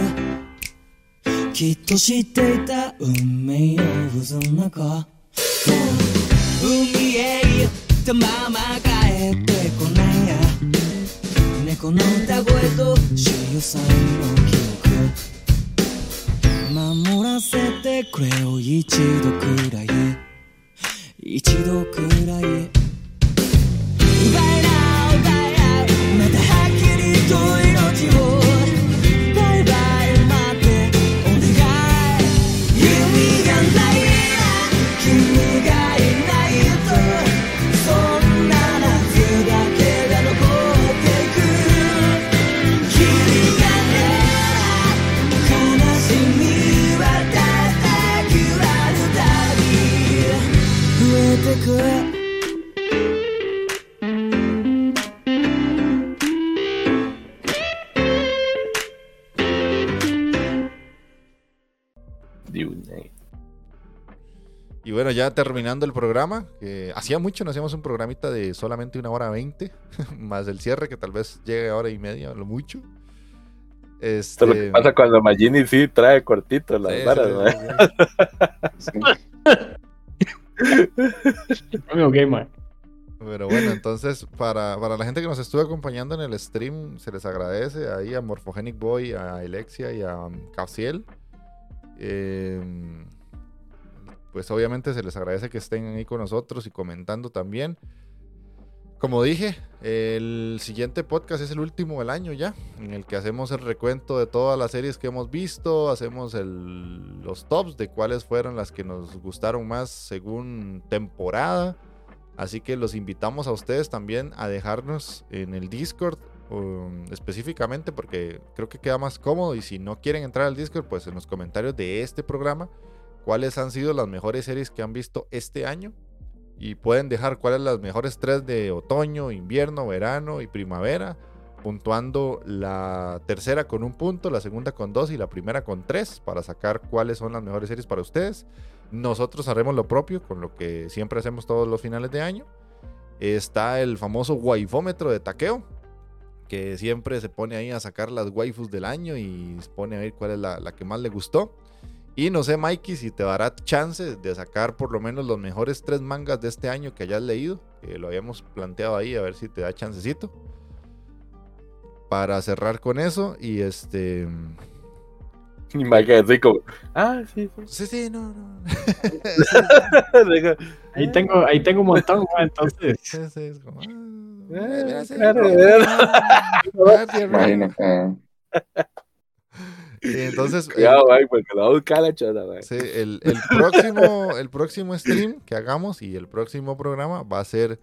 「きっと知っていた運命の渦の中」「海へ行ったまま帰ってこないや」「猫の歌声と潮さんの記憶」「守らせてくれよ。一度くらい」「一度くらい」ya terminando el programa, que hacía mucho, no hacíamos un programita de solamente una hora veinte, más el cierre, que tal vez llegue a hora y media, lo mucho. Esto es lo que Este, pasa cuando Magini sí trae cortito las sí, varas, sí, sí, sí. Amigo gamer. Pero bueno, entonces para, para la gente que nos estuvo acompañando en el stream, se les agradece ahí a Morphogenic Boy, a Alexia y a Casiel. Eh, pues obviamente se les agradece que estén ahí con nosotros y comentando también. Como dije, el siguiente podcast es el último del año ya, en el que hacemos el recuento de todas las series que hemos visto, hacemos el- los tops de cuáles fueron las que nos gustaron más según temporada. Así que los invitamos a ustedes también a dejarnos en el Discord um, específicamente porque creo que queda más cómodo y si no quieren entrar al Discord pues en los comentarios de este programa cuáles han sido las mejores series que han visto este año y pueden dejar cuáles las mejores tres de otoño, invierno, verano y primavera puntuando la tercera con un punto, la segunda con dos y la primera con tres para sacar cuáles son las mejores series para ustedes. Nosotros haremos lo propio con lo que siempre hacemos todos los finales de año. Está el famoso waifómetro de taqueo, que siempre se pone ahí a sacar las waifus del año y se pone a ver cuál es la, la que más le gustó. Y no sé, Mikey, si te dará chance de sacar por lo menos los mejores tres mangas de este año que hayas leído, que lo habíamos planteado ahí, a ver si te da chancecito. Para cerrar con eso y este... Y Mike así como, ah, sí, sí. Sí, sí, no, no. Ahí tengo, ahí tengo un montón, entonces. Sí, sí, es como, ah, Y entonces, el, Cuidado, Mike, porque lo va a buscar la chota, sí, el- el próximo, el próximo stream que hagamos y el próximo programa va a ser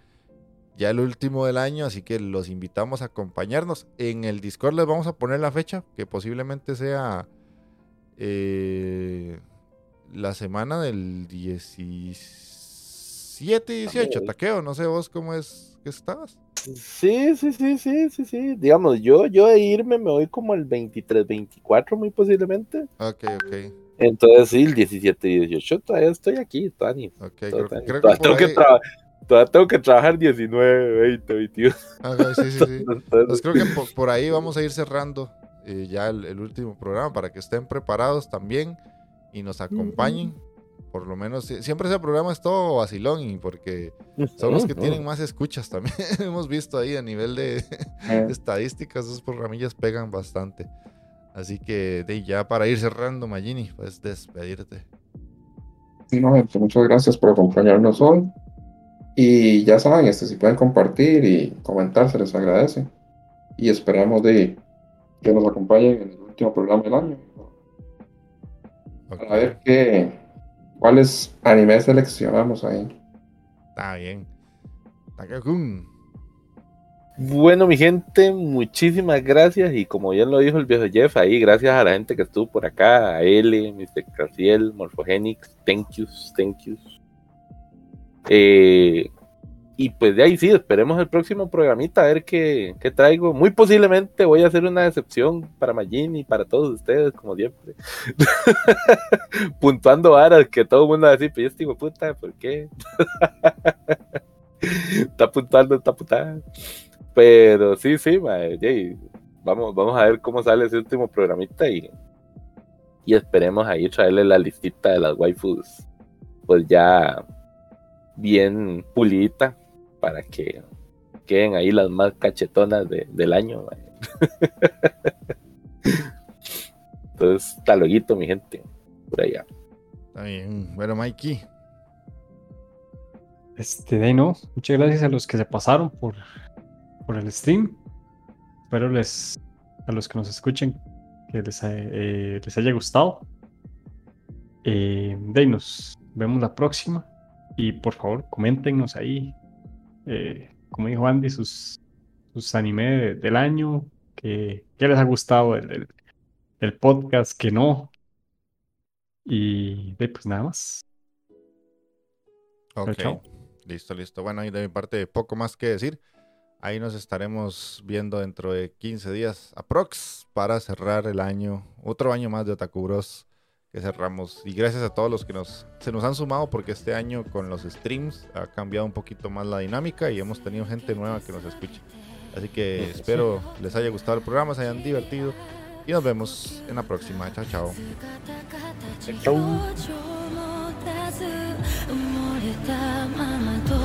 ya el último del año, así que los invitamos a acompañarnos. En el Discord les vamos a poner la fecha, que posiblemente sea eh, la semana del 17 y 18, taqueo, no sé vos cómo es que estabas. Sí, sí, sí, sí, sí, sí. Digamos, yo, yo de irme me voy como el 23, 24 muy posiblemente. Ok, ok, Entonces sí, el 17 y 18 todavía estoy aquí, Tony. ok. Todavía, Creo, que tengo, que todavía tengo que trabajar 19, 20, 21. Ok, sí, sí, sí. Entonces, Pues creo que por, por ahí vamos a ir cerrando eh, ya el, el último programa para que estén preparados también y nos acompañen. Por lo menos, sie- siempre ese programa es todo vacilón y porque son los que tienen más escuchas también. Hemos visto ahí a nivel de Eh, estadísticas, esos programillas pegan bastante. Así que de, ya para ir cerrando, Magini, puedes despedirte. sí, no, muchas gracias por acompañarnos hoy. Y ya saben, este, si pueden compartir y comentar, se les agradece. Y esperamos de que nos acompañen en el último programa del año. Ok, A ver qué, cuáles animes seleccionamos ahí. Está bien. Takakun. Bueno, mi gente, muchísimas gracias. Y como ya lo dijo el viejo Jeff, ahí, gracias a la gente que estuvo por acá, a L, Mr. Casiel, Morphogenics, thank yous, thank yous. Eh, y pues de ahí sí, esperemos el próximo programita a ver qué, qué traigo. Muy posiblemente voy a hacer una excepción para Magin y para todos ustedes, como siempre. Puntuando varas que todo el mundo va a decir, pero este hijo puta, ¿por qué? está puntuando, está putada. Pero sí, sí, vamos, vamos a ver cómo sale ese último programita y, y esperemos ahí traerle la listita de las waifus, pues ya bien pulita para que queden ahí las más cachetonas de- del año. Entonces, hasta luego, mi gente, por allá. Está bien. Bueno, Mikey. Este, de no. Muchas gracias a los que se pasaron por, por el stream. Espero les, a los que nos escuchen que les, ha- eh, les haya gustado. Eh, de ahí nos vemos la próxima. Y por favor, coméntenos ahí. Eh, como dijo Andy, sus, sus anime de- del año. Que, que les ha gustado el, el- el podcast, que no. Y pues nada más. Ok. chao. Listo, listo. Bueno, y de mi parte, poco más que decir. Ahí nos estaremos viendo dentro de 15 días aprox para cerrar el año, otro año más de Otaku Bros que cerramos. Y gracias a todos los que nos, se nos han sumado porque este año con los streams ha cambiado un poquito más la dinámica y hemos tenido gente nueva que nos escucha. Así que espero les haya gustado el programa, se hayan divertido y nos vemos en la próxima. Chao, chao. 表